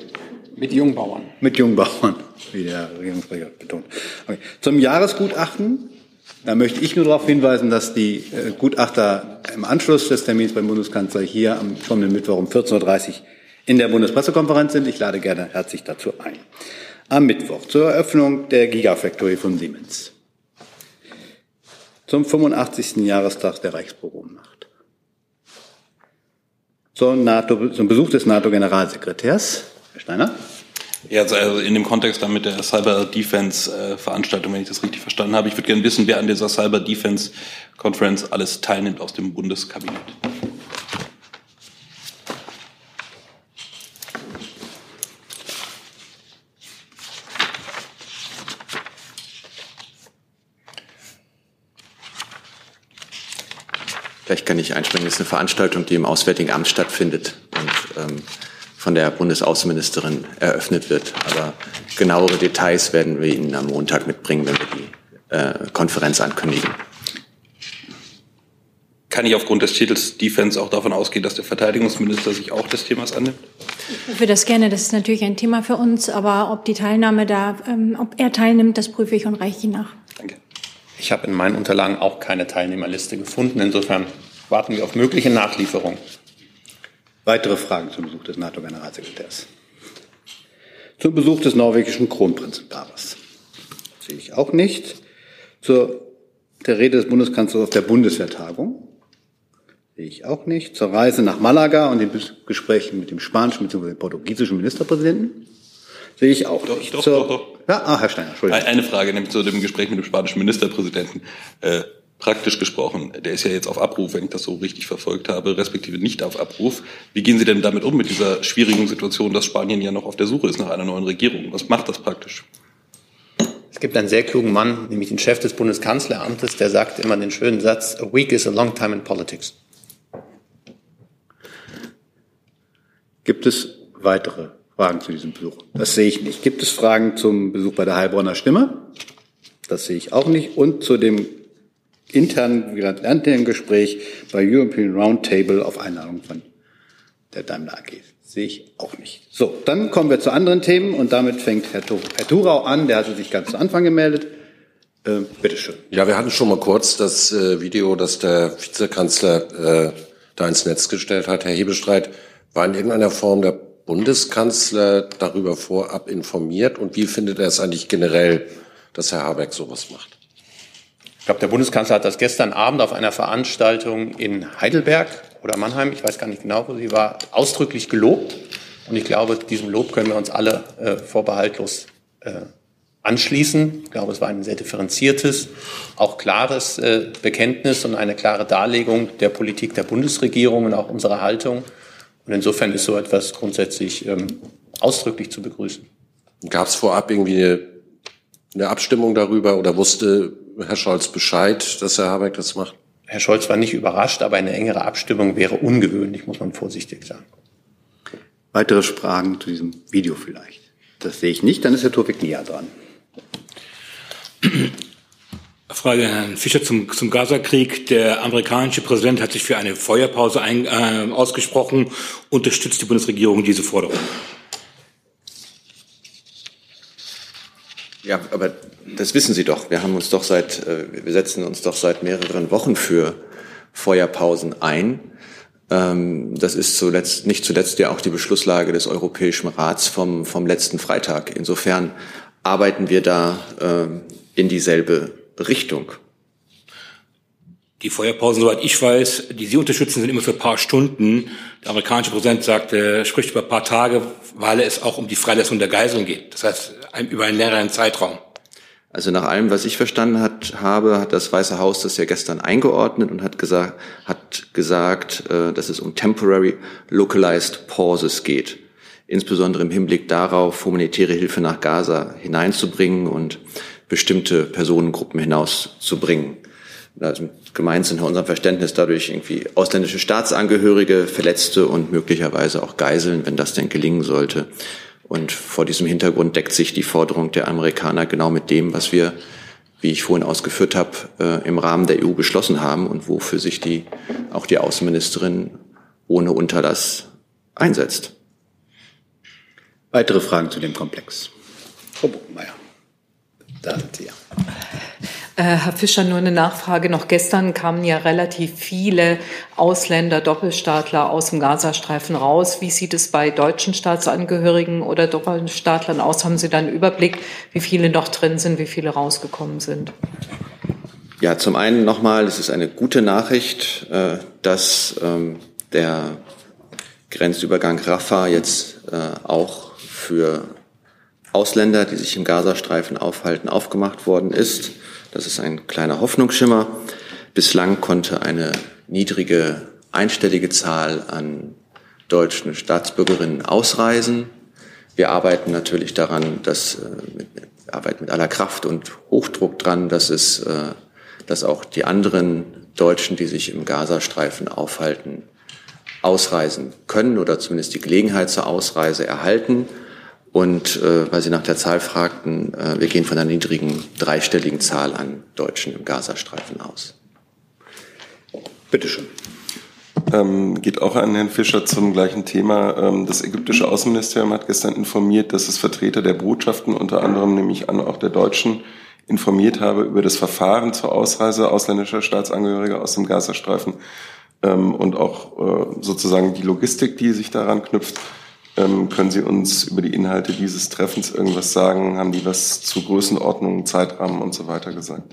Mit Jungbauern. Mit Jungbauern, wie der Regierungssprecher betont. Okay. Zum Jahresgutachten, da möchte ich nur darauf hinweisen, dass die äh, Gutachter im Anschluss des Termins beim Bundeskanzler hier am kommenden Mittwoch um 14.30 Uhr in der Bundespressekonferenz sind. Ich lade gerne herzlich dazu ein. Am Mittwoch zur Eröffnung der Gigafactory von Siemens. Zum 85. Jahrestag der Reichspogromnacht. Zum, zum Besuch des NATO-Generalsekretärs. Herr Steiner. Ja, also in dem Kontext dann mit der Cyber Defense Veranstaltung, wenn ich das richtig verstanden habe. Ich würde gerne wissen, wer an dieser Cyber Defense Conference alles teilnimmt aus dem Bundeskabinett. Vielleicht kann ich einspringen. Das ist eine Veranstaltung, die im Auswärtigen Amt stattfindet und ähm, von der Bundesaußenministerin eröffnet wird. Aber genauere Details werden wir Ihnen am Montag mitbringen, wenn wir die äh, Konferenz ankündigen. Kann ich aufgrund des Titels Defense auch davon ausgehen, dass der Verteidigungsminister sich auch des Themas annimmt? Ich prüfe das gerne. Das ist natürlich ein Thema für uns. Aber ob die Teilnahme da, ähm, ob er teilnimmt, das prüfe ich und reiche ihn nach. Danke. Ich habe in meinen Unterlagen auch keine Teilnehmerliste gefunden. Insofern warten wir auf mögliche Nachlieferungen. Weitere Fragen zum Besuch des NATO-Generalsekretärs? Zum Besuch des norwegischen Kronprinzenpaares? Sehe ich auch nicht. Zur der Rede des Bundeskanzlers auf der Bundeswehrtagung? Sehe ich auch nicht. Zur Reise nach Malaga und den Gesprächen mit dem spanischen bzw. portugiesischen Ministerpräsidenten? Sehe ich auch doch, nicht. Doch, Zur, doch, doch. Ja, ah, Herr Steiner, Entschuldigung. Eine Frage, nämlich zu dem Gespräch mit dem spanischen Ministerpräsidenten. Äh, praktisch gesprochen, der ist ja jetzt auf Abruf, wenn ich das so richtig verfolgt habe, respektive nicht auf Abruf. Wie gehen Sie denn damit um, mit dieser schwierigen Situation, dass Spanien ja noch auf der Suche ist nach einer neuen Regierung? Was macht das praktisch? Es gibt einen sehr klugen Mann, nämlich den Chef des Bundeskanzleramtes, der sagt immer den schönen Satz, a week is a long time in politics. Gibt es weitere Fragen zu diesem Besuch? Das sehe ich nicht. Gibt es Fragen zum Besuch bei der Heilbronner Stimme? Das sehe ich auch nicht. Und zu dem internen, internen Gespräch bei European Roundtable auf Einladung von der Daimler AG. Sehe ich auch nicht. So, dann kommen wir zu anderen Themen und damit fängt Herr, Herr Thurau an. Der hatte sich ganz zu Anfang gemeldet. Äh, Bitte schön. Ja, wir hatten schon mal kurz das äh, Video, das der Vizekanzler äh, da ins Netz gestellt hat. Herr Hebestreit, war in irgendeiner Form der Bundeskanzler darüber vorab informiert? Und wie findet er es eigentlich generell, dass Herr Habeck sowas macht? Ich glaube, der Bundeskanzler hat das gestern Abend auf einer Veranstaltung in Heidelberg oder Mannheim, ich weiß gar nicht genau, wo sie war, ausdrücklich gelobt. Und ich glaube, diesem Lob können wir uns alle äh, vorbehaltlos äh, anschließen. Ich glaube, es war ein sehr differenziertes, auch klares äh, Bekenntnis und eine klare Darlegung der Politik der Bundesregierung und auch unserer Haltung. Und insofern ist so etwas grundsätzlich ähm, ausdrücklich zu begrüßen. Gab es vorab irgendwie eine, eine Abstimmung darüber oder wusste Herr Scholz Bescheid, dass Herr Habeck das macht? Herr Scholz war nicht überrascht, aber eine engere Abstimmung wäre ungewöhnlich, muss man vorsichtig sagen. Weitere Fragen zu diesem Video vielleicht? Das sehe ich nicht. Dann ist Herr Turwig näher dran. Frage Herrn Fischer zum, zum Gaza-Krieg. Der amerikanische Präsident hat sich für eine Feuerpause ein, äh, ausgesprochen. Unterstützt die Bundesregierung diese Forderung? Ja, aber das wissen Sie doch. Wir haben uns doch seit, äh, wir setzen uns doch seit mehreren Wochen für Feuerpausen ein. Ähm, das ist zuletzt, nicht zuletzt ja auch die Beschlusslage des Europäischen Rats vom, vom letzten Freitag. Insofern arbeiten wir da ähm, in dieselbe Richtung. Die Feuerpausen, soweit ich weiß, die Sie unterstützen, sind immer für ein paar Stunden. Der amerikanische Präsident sagt, er spricht über ein paar Tage, weil es auch um die Freilassung der Geiseln geht. Das heißt, über einen längeren Zeitraum. Also nach allem, was ich verstanden hat, habe, hat das Weiße Haus das ja gestern eingeordnet und hat gesagt, hat gesagt, äh, dass es um temporary localized pauses geht. Insbesondere im Hinblick darauf, humanitäre Hilfe nach Gaza hineinzubringen und bestimmte Personengruppen hinauszubringen. Also gemeint sind nach unserem Verständnis dadurch irgendwie ausländische Staatsangehörige, Verletzte und möglicherweise auch Geiseln, wenn das denn gelingen sollte. Und vor diesem Hintergrund deckt sich die Forderung der Amerikaner genau mit dem, was wir, wie ich vorhin ausgeführt habe, äh, im Rahmen der EU beschlossen haben und wofür sich die, auch die Außenministerin ohne Unterlass einsetzt. Weitere Fragen zu dem Komplex? Frau Buchenmeier. Da sind Sie ja. Äh, Herr Fischer, nur eine Nachfrage. Noch gestern kamen ja relativ viele Ausländer, Doppelstaatler aus dem Gazastreifen raus. Wie sieht es bei deutschen Staatsangehörigen oder Doppelstaatlern aus? Haben Sie da einen Überblick, wie viele noch drin sind, wie viele rausgekommen sind? Ja, zum einen nochmal, es ist eine gute Nachricht, äh, dass ähm, der Grenzübergang Rafah jetzt äh, auch für Ausländer, die sich im Gazastreifen aufhalten, aufgemacht worden ist. Das ist ein kleiner Hoffnungsschimmer. Bislang konnte eine niedrige einstellige Zahl an deutschen Staatsbürgerinnen ausreisen. Wir arbeiten natürlich daran, dass äh, mit, arbeiten mit aller Kraft und Hochdruck dran, dass es, äh, dass auch die anderen Deutschen, die sich im Gazastreifen aufhalten, ausreisen können oder zumindest die Gelegenheit zur Ausreise erhalten. Und äh, weil Sie nach der Zahl fragten, äh, wir gehen von einer niedrigen dreistelligen Zahl an Deutschen im Gazastreifen aus. Bitte schön. Ähm, geht auch an Herrn Fischer zum gleichen Thema. Ähm, das ägyptische Außenministerium hat gestern informiert, dass es Vertreter der Botschaften, unter anderem nämlich an auch der deutschen, informiert habe über das Verfahren zur Ausreise ausländischer Staatsangehöriger aus dem Gazastreifen ähm, und auch äh, sozusagen die Logistik, die sich daran knüpft. Ähm, können Sie uns über die Inhalte dieses Treffens irgendwas sagen? Haben die was zu Größenordnungen, Zeitrahmen und so weiter gesagt?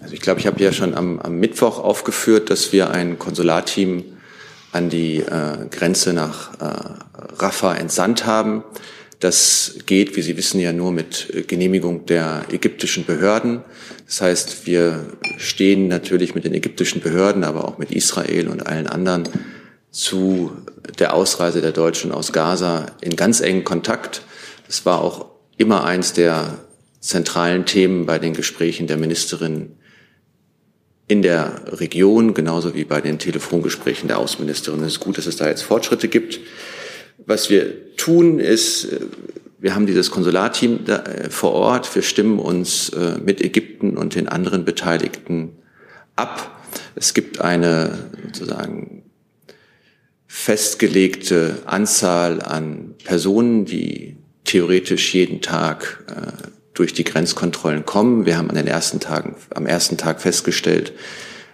Also ich glaube, ich habe ja schon am, am Mittwoch aufgeführt, dass wir ein Konsularteam an die äh, Grenze nach äh, Rafah entsandt haben. Das geht, wie Sie wissen, ja nur mit äh, Genehmigung der ägyptischen Behörden. Das heißt, wir stehen natürlich mit den ägyptischen Behörden, aber auch mit Israel und allen anderen zu der Ausreise der Deutschen aus Gaza in ganz engen Kontakt. Es war auch immer eins der zentralen Themen bei den Gesprächen der Ministerin in der Region, genauso wie bei den Telefongesprächen der Außenministerin. Es ist gut, dass es da jetzt Fortschritte gibt. Was wir tun, ist, wir haben dieses Konsularteam äh, vor Ort. Wir stimmen uns äh, mit Ägypten und den anderen Beteiligten ab. Es gibt eine sozusagen festgelegte Anzahl an Personen, die theoretisch jeden Tag äh, durch die Grenzkontrollen kommen. Wir haben an den ersten Tagen, am ersten Tag festgestellt,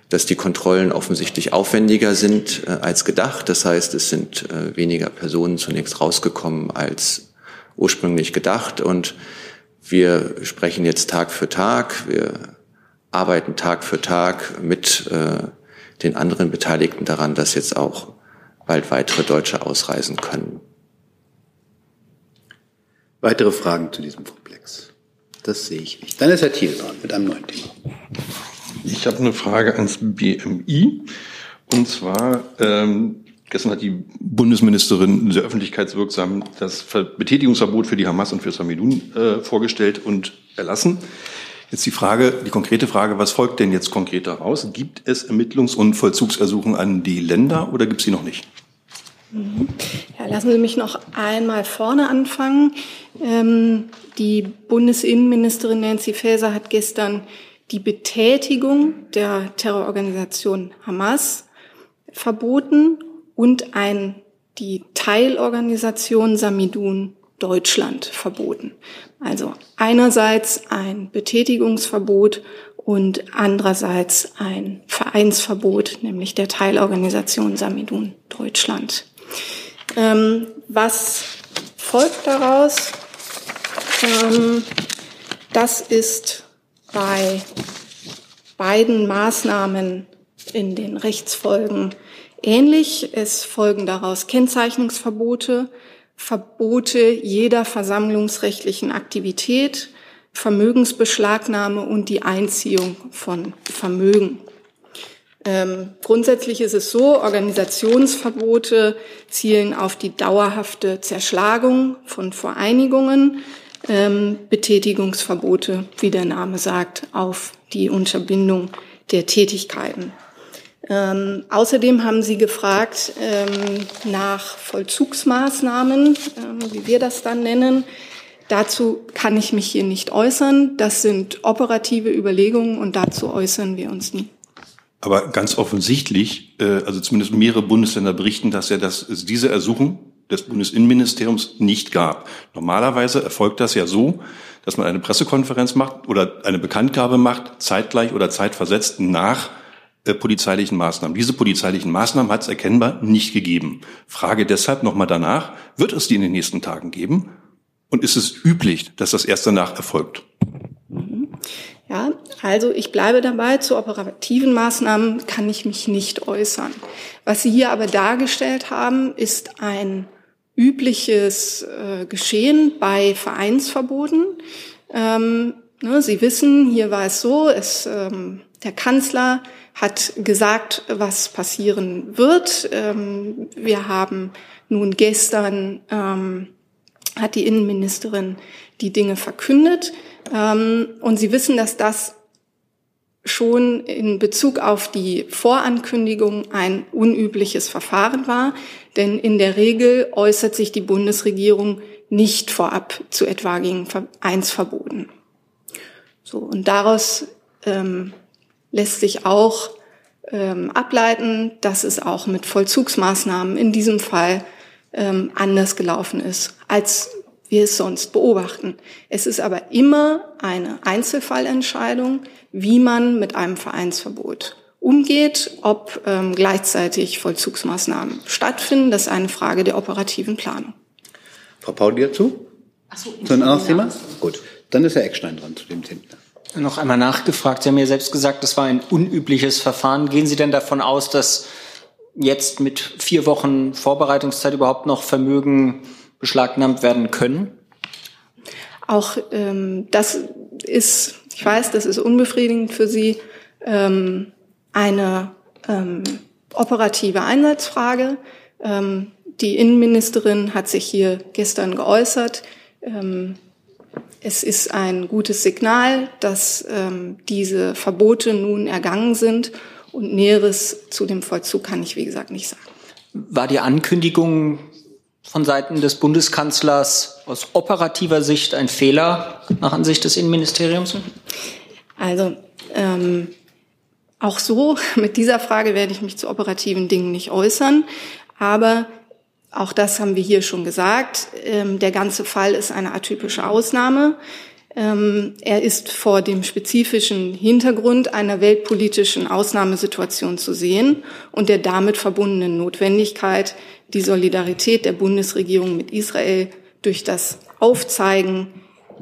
dass die Kontrollen offensichtlich aufwendiger sind äh, als gedacht. Das heißt, es sind äh, weniger Personen zunächst rausgekommen als ursprünglich gedacht. Und wir sprechen jetzt Tag für Tag. Wir arbeiten Tag für Tag mit äh, den anderen Beteiligten daran, dass jetzt auch bald weitere Deutsche ausreisen können. Weitere Fragen zu diesem Komplex? Das sehe ich nicht. Dann ist Herr Thiel dran mit einem neuen Thema. Ich habe eine Frage ans BMI. Und zwar, ähm, gestern hat die Bundesministerin sehr öffentlichkeitswirksam das Betätigungsverbot für die Hamas und für Samidun äh, vorgestellt und erlassen. Jetzt die Frage, die konkrete Frage, was folgt denn jetzt konkret daraus? Gibt es Ermittlungs- und Vollzugsersuchen an die Länder oder gibt es sie noch nicht? Mhm. Ja, lassen Sie mich noch einmal vorne anfangen. Ähm, die Bundesinnenministerin Nancy Faeser hat gestern die Betätigung der Terrororganisation Hamas verboten und ein, die Teilorganisation Samidun Deutschland verboten. Also einerseits ein Betätigungsverbot und andererseits ein Vereinsverbot, nämlich der Teilorganisation Samidun Deutschland. Ähm, was folgt daraus? Ähm, das ist bei beiden Maßnahmen in den Rechtsfolgen ähnlich. Es folgen daraus Kennzeichnungsverbote, Verbote jeder versammlungsrechtlichen Aktivität, Vermögensbeschlagnahme und die Einziehung von Vermögen. Ähm, grundsätzlich ist es so, Organisationsverbote zielen auf die dauerhafte Zerschlagung von Vereinigungen, ähm, Betätigungsverbote, wie der Name sagt, auf die Unterbindung der Tätigkeiten. Ähm, außerdem haben Sie gefragt ähm, nach Vollzugsmaßnahmen, ähm, wie wir das dann nennen. Dazu kann ich mich hier nicht äußern. Das sind operative Überlegungen und dazu äußern wir uns nie. Aber ganz offensichtlich, äh, also zumindest mehrere Bundesländer berichten, dass ja das, diese Ersuchung des Bundesinnenministeriums nicht gab. Normalerweise erfolgt das ja so, dass man eine Pressekonferenz macht oder eine Bekanntgabe macht, zeitgleich oder zeitversetzt nach äh, polizeilichen Maßnahmen. Diese polizeilichen Maßnahmen hat es erkennbar nicht gegeben. Frage deshalb nochmal danach, wird es die in den nächsten Tagen geben? Und ist es üblich, dass das erst danach erfolgt? Ja, also ich bleibe dabei, zu operativen Maßnahmen kann ich mich nicht äußern. Was Sie hier aber dargestellt haben, ist ein übliches äh, Geschehen bei Vereinsverboten. Ähm, ne, Sie wissen, hier war es so, es, ähm, der Kanzler hat gesagt, was passieren wird. Ähm, wir haben nun gestern, ähm, hat die Innenministerin die Dinge verkündet. Ähm, und Sie wissen, dass das schon in Bezug auf die Vorankündigung ein unübliches Verfahren war, denn in der Regel äußert sich die Bundesregierung nicht vorab zu etwaigen Vereinsverboten. So, und daraus ähm, lässt sich auch ähm, ableiten, dass es auch mit Vollzugsmaßnahmen in diesem Fall ähm, anders gelaufen ist, als wir es sonst beobachten. Es ist aber immer eine Einzelfallentscheidung, wie man mit einem Vereinsverbot umgeht, ob ähm, gleichzeitig Vollzugsmaßnahmen stattfinden. Das ist eine Frage der operativen Planung. Frau Pauli dazu? Ach so, Zu einem anderen Thema? Gut, dann ist Herr Eckstein dran zu dem Thema. Noch einmal nachgefragt. Sie haben ja selbst gesagt, das war ein unübliches Verfahren. Gehen Sie denn davon aus, dass jetzt mit vier Wochen Vorbereitungszeit überhaupt noch Vermögen beschlagnahmt werden können? Auch ähm, das ist, ich weiß, das ist unbefriedigend für Sie, ähm, eine ähm, operative Einsatzfrage. Ähm, die Innenministerin hat sich hier gestern geäußert. Ähm, es ist ein gutes Signal, dass ähm, diese Verbote nun ergangen sind und Näheres zu dem Vollzug kann ich, wie gesagt, nicht sagen. War die Ankündigung von Seiten des Bundeskanzlers aus operativer Sicht ein Fehler nach Ansicht des Innenministeriums? Also ähm, auch so mit dieser Frage werde ich mich zu operativen Dingen nicht äußern. Aber auch das haben wir hier schon gesagt. Ähm, der ganze Fall ist eine atypische Ausnahme. Ähm, er ist vor dem spezifischen Hintergrund einer weltpolitischen Ausnahmesituation zu sehen und der damit verbundenen Notwendigkeit, die Solidarität der Bundesregierung mit Israel durch das Aufzeigen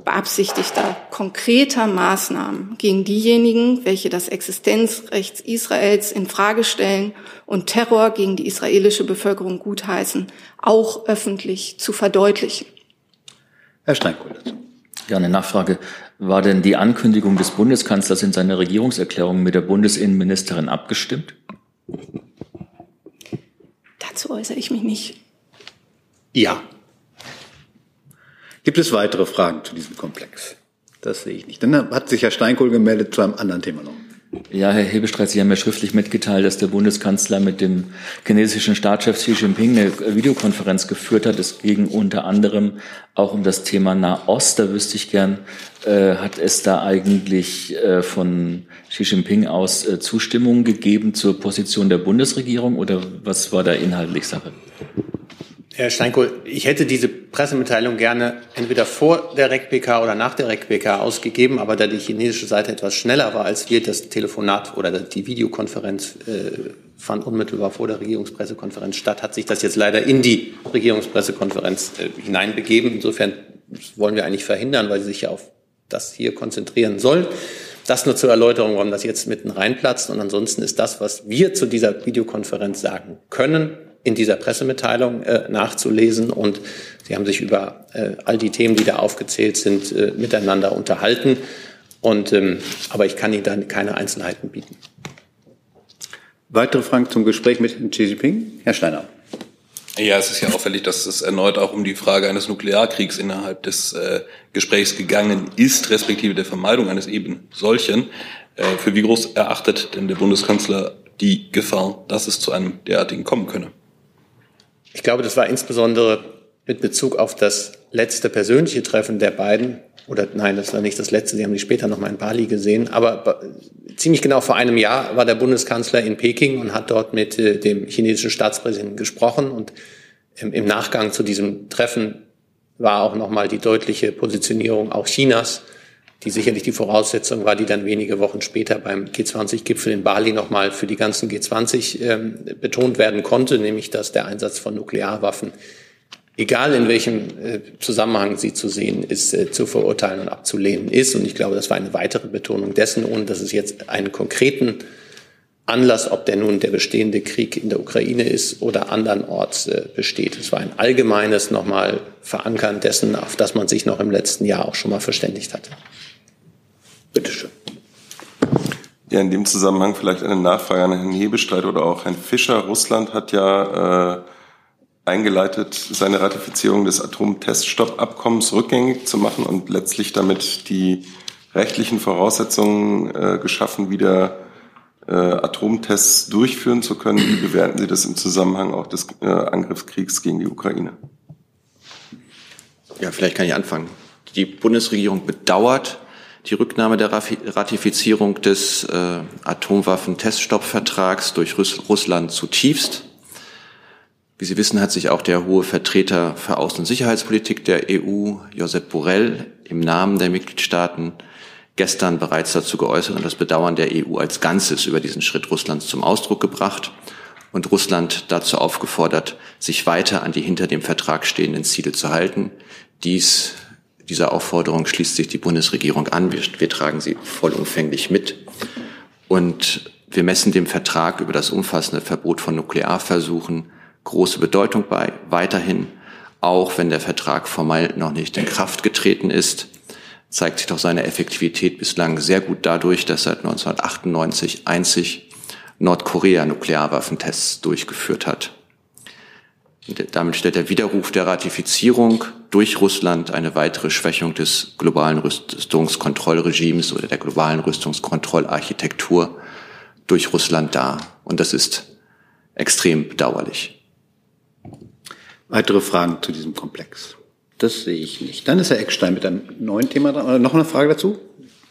beabsichtigter konkreter Maßnahmen gegen diejenigen, welche das Existenzrecht Israels in Frage stellen und Terror gegen die israelische Bevölkerung gutheißen, auch öffentlich zu verdeutlichen. Herr Steinkohl dazu. Ja, eine Nachfrage. War denn die Ankündigung des Bundeskanzlers in seiner Regierungserklärung mit der Bundesinnenministerin abgestimmt? Dazu äußere ich mich nicht. Ja. Gibt es weitere Fragen zu diesem Komplex? Das sehe ich nicht. Dann hat sich Herr Steinkohl gemeldet zu einem anderen Thema noch. Ja, Herr Hebestreit, Sie haben ja schriftlich mitgeteilt, dass der Bundeskanzler mit dem chinesischen Staatschef Xi Jinping eine Videokonferenz geführt hat. Es ging unter anderem auch um das Thema Nahost. Da wüsste ich gern, äh, hat es da eigentlich äh, von Xi Jinping aus äh, Zustimmung gegeben zur Position der Bundesregierung oder was war da inhaltlich Sache? Herr Steinkohl, ich hätte diese Pressemitteilung gerne entweder vor der REC-PK oder nach der REC-PK ausgegeben, aber da die chinesische Seite etwas schneller war als wir, das Telefonat oder die Videokonferenz äh, fand unmittelbar vor der Regierungspressekonferenz statt, hat sich das jetzt leider in die Regierungspressekonferenz äh, hineinbegeben. Insofern wollen wir eigentlich verhindern, weil sie sich ja auf das hier konzentrieren soll. Das nur zur Erläuterung, warum das jetzt mitten reinplatzt. Und ansonsten ist das, was wir zu dieser Videokonferenz sagen können, in dieser Pressemitteilung äh, nachzulesen. Und Sie haben sich über äh, all die Themen, die da aufgezählt sind, äh, miteinander unterhalten. Und, ähm, aber ich kann Ihnen da keine Einzelheiten bieten. Weitere Fragen zum Gespräch mit Xi Jinping? Herr Steiner. Ja, es ist ja auffällig, dass es erneut auch um die Frage eines Nuklearkriegs innerhalb des äh, Gesprächs gegangen ist, respektive der Vermeidung eines eben solchen. Äh, für wie groß erachtet denn der Bundeskanzler die Gefahr, dass es zu einem derartigen kommen könne? Ich glaube, das war insbesondere mit Bezug auf das letzte persönliche Treffen der beiden, oder nein, das war nicht das letzte, Sie haben die später noch mal in Bali gesehen, aber ziemlich genau vor einem Jahr war der Bundeskanzler in Peking und hat dort mit äh, dem chinesischen Staatspräsidenten gesprochen. Und im Nachgang zu diesem Treffen war auch nochmal die deutliche Positionierung auch Chinas, die sicherlich die Voraussetzung war, die dann wenige Wochen später beim G20-Gipfel in Bali nochmal für die ganzen G20 ähm, betont werden konnte, nämlich dass der Einsatz von Nuklearwaffen, egal in welchem äh, Zusammenhang sie zu sehen ist, äh, zu verurteilen und abzulehnen ist. Und ich glaube, das war eine weitere Betonung dessen, ohne dass es jetzt einen konkreten Anlass, ob der nun der bestehende Krieg in der Ukraine ist oder andernorts äh, besteht. Es war ein allgemeines nochmal Verankern dessen, auf das man sich noch im letzten Jahr auch schon mal verständigt hatte. Bitte schön. Ja, in dem Zusammenhang vielleicht eine Nachfrage an Herrn Hebestreit oder auch Herrn Fischer. Russland hat ja äh, eingeleitet, seine Ratifizierung des Atomteststoppabkommens rückgängig zu machen und letztlich damit die rechtlichen Voraussetzungen äh, geschaffen, wieder äh, Atomtests durchführen zu können. Wie bewerten Sie das im Zusammenhang auch des äh, Angriffskriegs gegen die Ukraine? Ja, vielleicht kann ich anfangen. Die Bundesregierung bedauert die Rücknahme der Ratifizierung des äh, Atomwaffenteststoppvertrags durch Russ Russland zutiefst. Wie Sie wissen, hat sich auch der hohe Vertreter für Außen- und Sicherheitspolitik der EU, Josep Borrell, im Namen der Mitgliedstaaten gestern bereits dazu geäußert und das Bedauern der EU als Ganzes über diesen Schritt Russlands zum Ausdruck gebracht und Russland dazu aufgefordert, sich weiter an die hinter dem Vertrag stehenden Ziele zu halten. Dies, dieser Aufforderung schließt sich die Bundesregierung an. Wir, wir tragen sie vollumfänglich mit. Und wir messen dem Vertrag über das umfassende Verbot von Nuklearversuchen große Bedeutung bei, weiterhin, auch wenn der Vertrag formal noch nicht in Kraft getreten ist zeigt sich doch seine Effektivität bislang sehr gut dadurch, dass seit 1998 einzig Nordkorea Nuklearwaffentests durchgeführt hat. Damit stellt der Widerruf der Ratifizierung durch Russland eine weitere Schwächung des globalen Rüstungskontrollregimes oder der globalen Rüstungskontrollarchitektur durch Russland dar. Und das ist extrem bedauerlich. Weitere Fragen zu diesem Komplex? Das sehe ich nicht. Dann ist Herr Eckstein mit einem neuen Thema dran. Oder noch eine Frage dazu?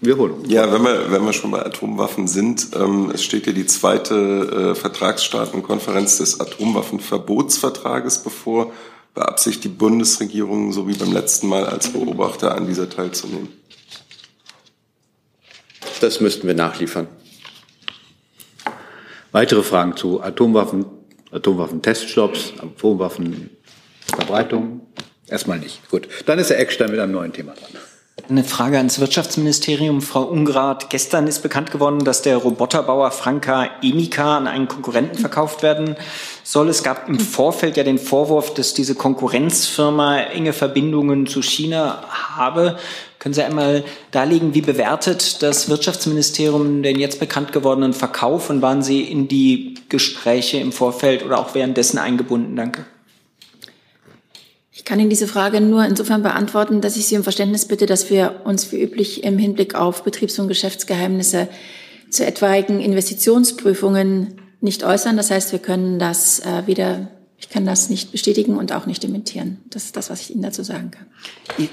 Wiederholung. Ja, wenn wir, wenn wir schon bei Atomwaffen sind, ähm, es steht ja die zweite äh, Vertragsstaatenkonferenz des Atomwaffenverbotsvertrages bevor. Beabsichtigt die Bundesregierung, so wie beim letzten Mal, als Beobachter an dieser teilzunehmen? Das müssten wir nachliefern. Weitere Fragen zu Atomwaffen, Atomwaffenteststopps, Atomwaffenverbreitung? Erstmal nicht. Gut. Dann ist Herr Eckstein mit einem neuen Thema dran. Eine Frage ans Wirtschaftsministerium. Frau Ungrad, gestern ist bekannt geworden, dass der Roboterbauer Franka Emika an einen Konkurrenten verkauft werden soll. Es gab im Vorfeld ja den Vorwurf, dass diese Konkurrenzfirma enge Verbindungen zu China habe. Können Sie einmal darlegen, wie bewertet das Wirtschaftsministerium den jetzt bekannt gewordenen Verkauf und waren Sie in die Gespräche im Vorfeld oder auch währenddessen eingebunden? Danke. Ich kann Ihnen diese Frage nur insofern beantworten, dass ich Sie um Verständnis bitte, dass wir uns wie üblich im Hinblick auf Betriebs- und Geschäftsgeheimnisse zu etwaigen Investitionsprüfungen nicht äußern. Das heißt, wir können das äh, weder ich kann das nicht bestätigen und auch nicht dementieren. Das ist das, was ich Ihnen dazu sagen kann.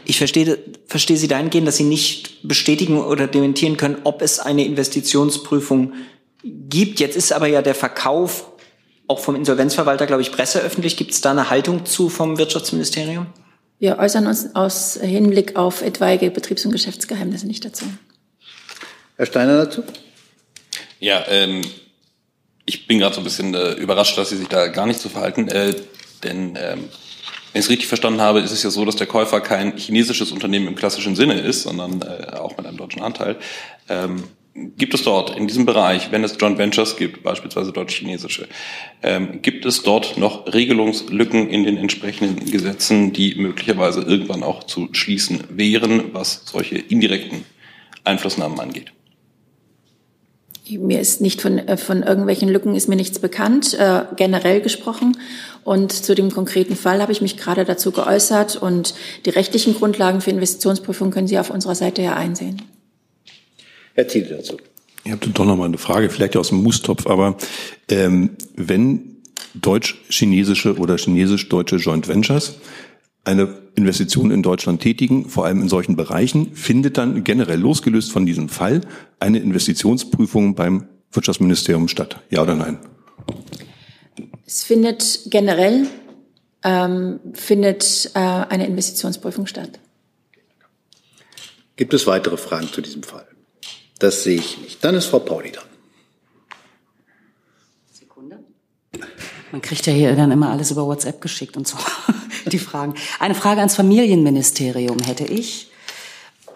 Ich, verstehe, verstehe Sie dahingehend, dass Sie nicht bestätigen oder dementieren können, ob es eine Investitionsprüfung gibt. Jetzt ist aber ja der Verkauf auch vom Insolvenzverwalter, glaube ich, presseöffentlich. Gibt es da eine Haltung zu vom Wirtschaftsministerium? Wir äußern uns aus Hinblick auf etwaige Betriebs- und Geschäftsgeheimnisse nicht dazu. Herr Steiner dazu? Ja, ähm, ich bin gerade so ein bisschen äh, überrascht, dass Sie sich da gar nicht so verhalten, äh, denn ähm, wenn ich es richtig verstanden habe, ist es ja so, dass der Käufer kein chinesisches Unternehmen im klassischen Sinne ist, sondern äh, auch mit einem deutschen Anteil. Ähm, Gibt es dort in diesem Bereich, wenn es Joint Ventures gibt, beispielsweise deutsch-chinesische, ähm, gibt es dort noch Regelungslücken in den entsprechenden Gesetzen, die möglicherweise irgendwann auch zu schließen wären, was solche indirekten Einflussnahmen angeht? Mir ist nicht von, äh, von irgendwelchen Lücken ist mir nichts bekannt, äh, generell gesprochen. Und zu dem konkreten Fall habe ich mich gerade dazu geäußert und die rechtlichen Grundlagen für Investitionsprüfung können Sie auf unserer Seite ja einsehen. Herr Thiel dazu. Ich habe doch noch mal eine Frage, vielleicht aus dem Mustopf, aber ähm, wenn deutsch-chinesische oder chinesisch-deutsche Joint Ventures eine Investition in Deutschland tätigen, vor allem in solchen Bereichen, findet dann generell losgelöst von diesem Fall eine Investitionsprüfung beim Wirtschaftsministerium statt? Ja oder nein? Es findet generell ähm, findet äh, eine Investitionsprüfung statt. Gibt es weitere Fragen zu diesem Fall? Das sehe ich nicht. Dann ist Frau Pauli dran. Man kriegt ja hier dann immer alles über WhatsApp geschickt und so, die Fragen. Eine Frage ans Familienministerium hätte ich.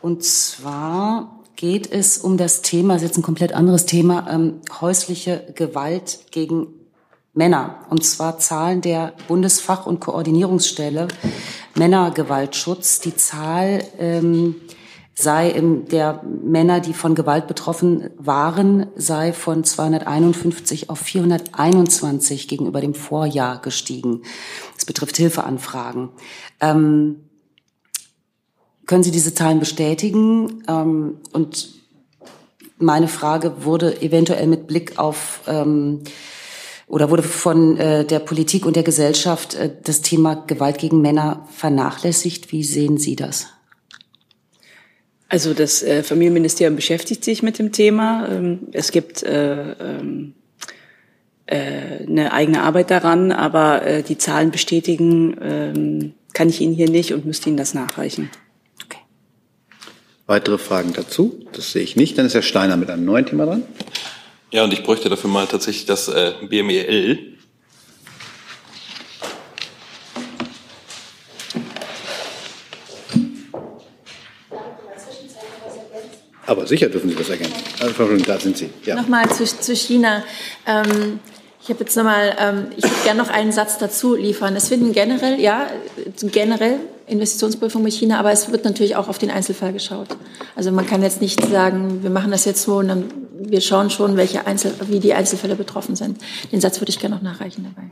Und zwar geht es um das Thema, das ist jetzt ein komplett anderes Thema, ähm, häusliche Gewalt gegen Männer. Und zwar Zahlen der Bundesfach- und Koordinierungsstelle Männergewaltschutz. Die Zahl ähm, sei im, der Männer, die von Gewalt betroffen waren, sei von 251 auf 421 gegenüber dem Vorjahr gestiegen. Das betrifft Hilfeanfragen. Ähm, können Sie diese Zahlen bestätigen? Ähm, und meine Frage wurde eventuell mit Blick auf ähm, oder wurde von äh, der Politik und der Gesellschaft äh, das Thema Gewalt gegen Männer vernachlässigt. Wie sehen Sie das? Also das äh, Familienministerium beschäftigt sich mit dem Thema. Ähm, es gibt äh, ähm, äh, eine eigene Arbeit daran, aber äh, die Zahlen bestätigen ähm, kann ich Ihnen hier nicht und müsste Ihnen das nachreichen. Weitere Fragen dazu? Das sehe ich nicht. Dann ist Herr Steiner mit einem neuen Thema dran. Ja, und ich bräuchte dafür mal tatsächlich das äh, BMEL. Aber sicher dürfen Sie das ergänzen. Also, da sind Sie. Ja. Nochmal zu, zu China. Ähm, ich habe jetzt nochmal, ähm, ich würde gerne noch einen Satz dazu liefern. Es finden generell, ja, generell Investitionsprüfung mit China, aber es wird natürlich auch auf den Einzelfall geschaut. Also man kann jetzt nicht sagen, wir machen das jetzt so und dann, wir schauen schon, welche Einzel, wie die Einzelfälle betroffen sind. Den Satz würde ich gerne noch nachreichen dabei.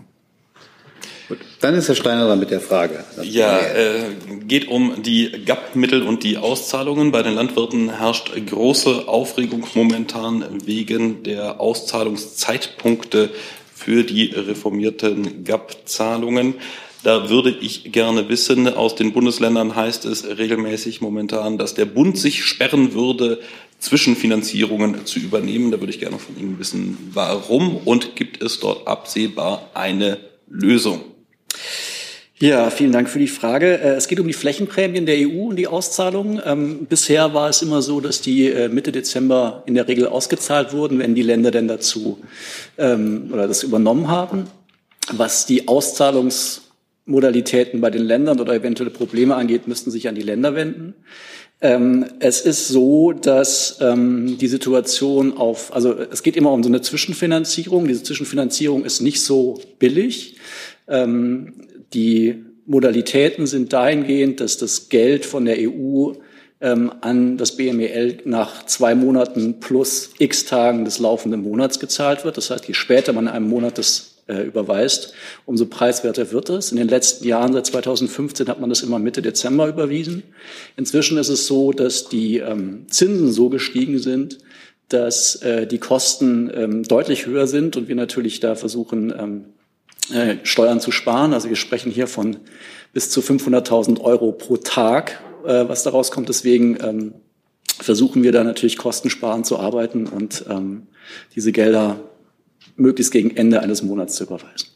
Gut, dann ist Herr Steiner dran mit der Frage. Ja, äh, geht um die GAP-Mittel und die Auszahlungen. Bei den Landwirten herrscht große Aufregung momentan wegen der Auszahlungszeitpunkte für die reformierten GAP-Zahlungen. Da würde ich gerne wissen, aus den Bundesländern heißt es regelmäßig momentan, dass der Bund sich sperren würde, Zwischenfinanzierungen zu übernehmen. Da würde ich gerne von Ihnen wissen, warum und gibt es dort absehbar eine Lösung? Ja, vielen Dank für die Frage. Äh, es geht um die Flächenprämien der EU und die Auszahlungen. Ähm, bisher war es immer so, dass die äh, Mitte Dezember in der Regel ausgezahlt wurden, wenn die Länder denn dazu ähm, oder das übernommen haben. Was die Auszahlungsmodalitäten bei den Ländern oder eventuelle Probleme angeht, müssten sich an die Länder wenden. Ähm, es ist so, dass ähm, die Situation auf, also es geht immer um so eine Zwischenfinanzierung. Diese Zwischenfinanzierung ist nicht so billig. Ähm, die Modalitäten sind dahingehend, dass das Geld von der EU ähm, an das BMEL nach zwei Monaten plus x Tagen des laufenden Monats gezahlt wird. Das heißt, je später man in einem Monat das äh, überweist, umso preiswerter wird es. In den letzten Jahren, seit 2015, hat man das immer Mitte Dezember überwiesen. Inzwischen ist es so, dass die ähm, Zinsen so gestiegen sind, dass äh, die Kosten ähm, deutlich höher sind und wir natürlich da versuchen, ähm, äh, Steuern zu sparen. Also wir sprechen hier von bis zu 500.000 Euro pro Tag, äh, was daraus kommt. Deswegen ähm, versuchen wir da natürlich kostensparend zu arbeiten und ähm, diese Gelder möglichst gegen Ende eines Monats zu überweisen.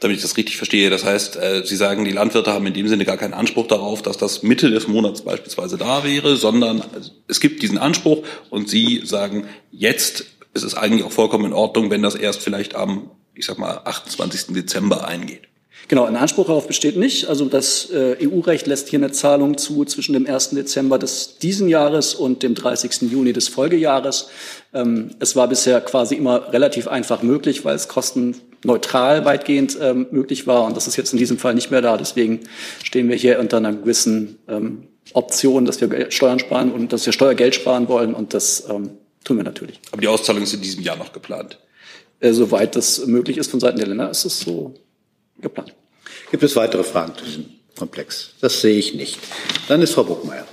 Damit ich das richtig verstehe, das heißt, äh, Sie sagen, die Landwirte haben in dem Sinne gar keinen Anspruch darauf, dass das Mitte des Monats beispielsweise da wäre, sondern es gibt diesen Anspruch und Sie sagen, jetzt ist es eigentlich auch vollkommen in Ordnung, wenn das erst vielleicht am ich sag mal, 28. Dezember eingeht. Genau, ein Anspruch darauf besteht nicht. Also das äh, EU-Recht lässt hier eine Zahlung zu zwischen dem 1. Dezember des diesen Jahres und dem 30. Juni des Folgejahres. Ähm, es war bisher quasi immer relativ einfach möglich, weil es kostenneutral weitgehend ähm, möglich war. Und das ist jetzt in diesem Fall nicht mehr da. Deswegen stehen wir hier unter einer gewissen ähm, Option, dass wir Steuern sparen und dass wir Steuergeld sparen wollen. Und das tun wir natürlich. Aber die Auszahlung ist in diesem Jahr noch geplant. Äh, soweit das möglich ist von Seiten der Länder, ist es so geplant. Gibt es weitere Fragen zu diesem Komplex? Das sehe ich nicht. Dann ist Frau Buckmeier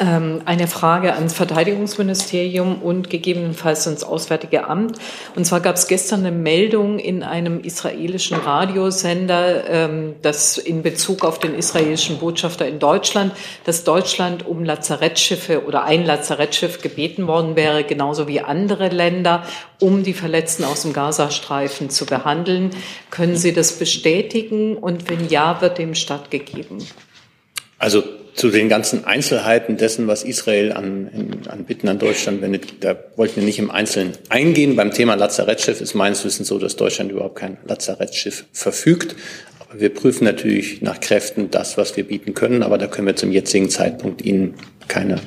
eine Frage ans Verteidigungsministerium und gegebenenfalls ans Auswärtige Amt. Und zwar gab es gestern eine Meldung in einem israelischen Radiosender, ähm, dass in Bezug auf den israelischen Botschafter in Deutschland, dass Deutschland um Lazarettschiffe oder ein Lazarettschiff gebeten worden wäre, genauso wie andere Länder, um die Verletzten aus dem Gazastreifen zu behandeln. Können Sie das bestätigen? Und wenn ja, wird dem stattgegeben? Also zu den ganzen Einzelheiten dessen, was Israel an, an Bitten an Deutschland wendet, da wollten wir nicht im Einzelnen eingehen. Beim Thema Lazarettschiff ist meines Wissens so, dass Deutschland überhaupt kein Lazarettschiff verfügt. Aber wir prüfen natürlich nach Kräften das, was wir bieten können. Aber da können wir zum jetzigen Zeitpunkt Ihnen keine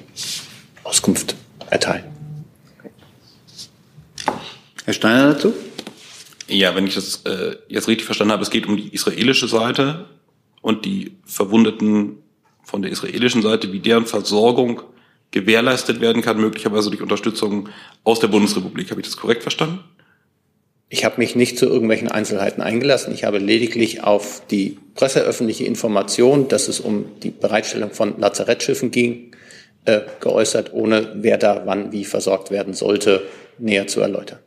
Auskunft erteilen. Herr Steiner dazu? Ja, wenn ich das äh, jetzt richtig verstanden habe, es geht um die israelische Seite und die verwundeten von der israelischen Seite, wie deren Versorgung gewährleistet werden kann, möglicherweise durch Unterstützung aus der Bundesrepublik. Habe ich das korrekt verstanden? Ich habe mich nicht zu irgendwelchen Einzelheiten eingelassen. Ich habe lediglich auf die presseöffentliche Information, dass es um die Bereitstellung von Lazarettschiffen ging, äh, geäußert, ohne wer da wann wie versorgt werden sollte, näher zu erläutern.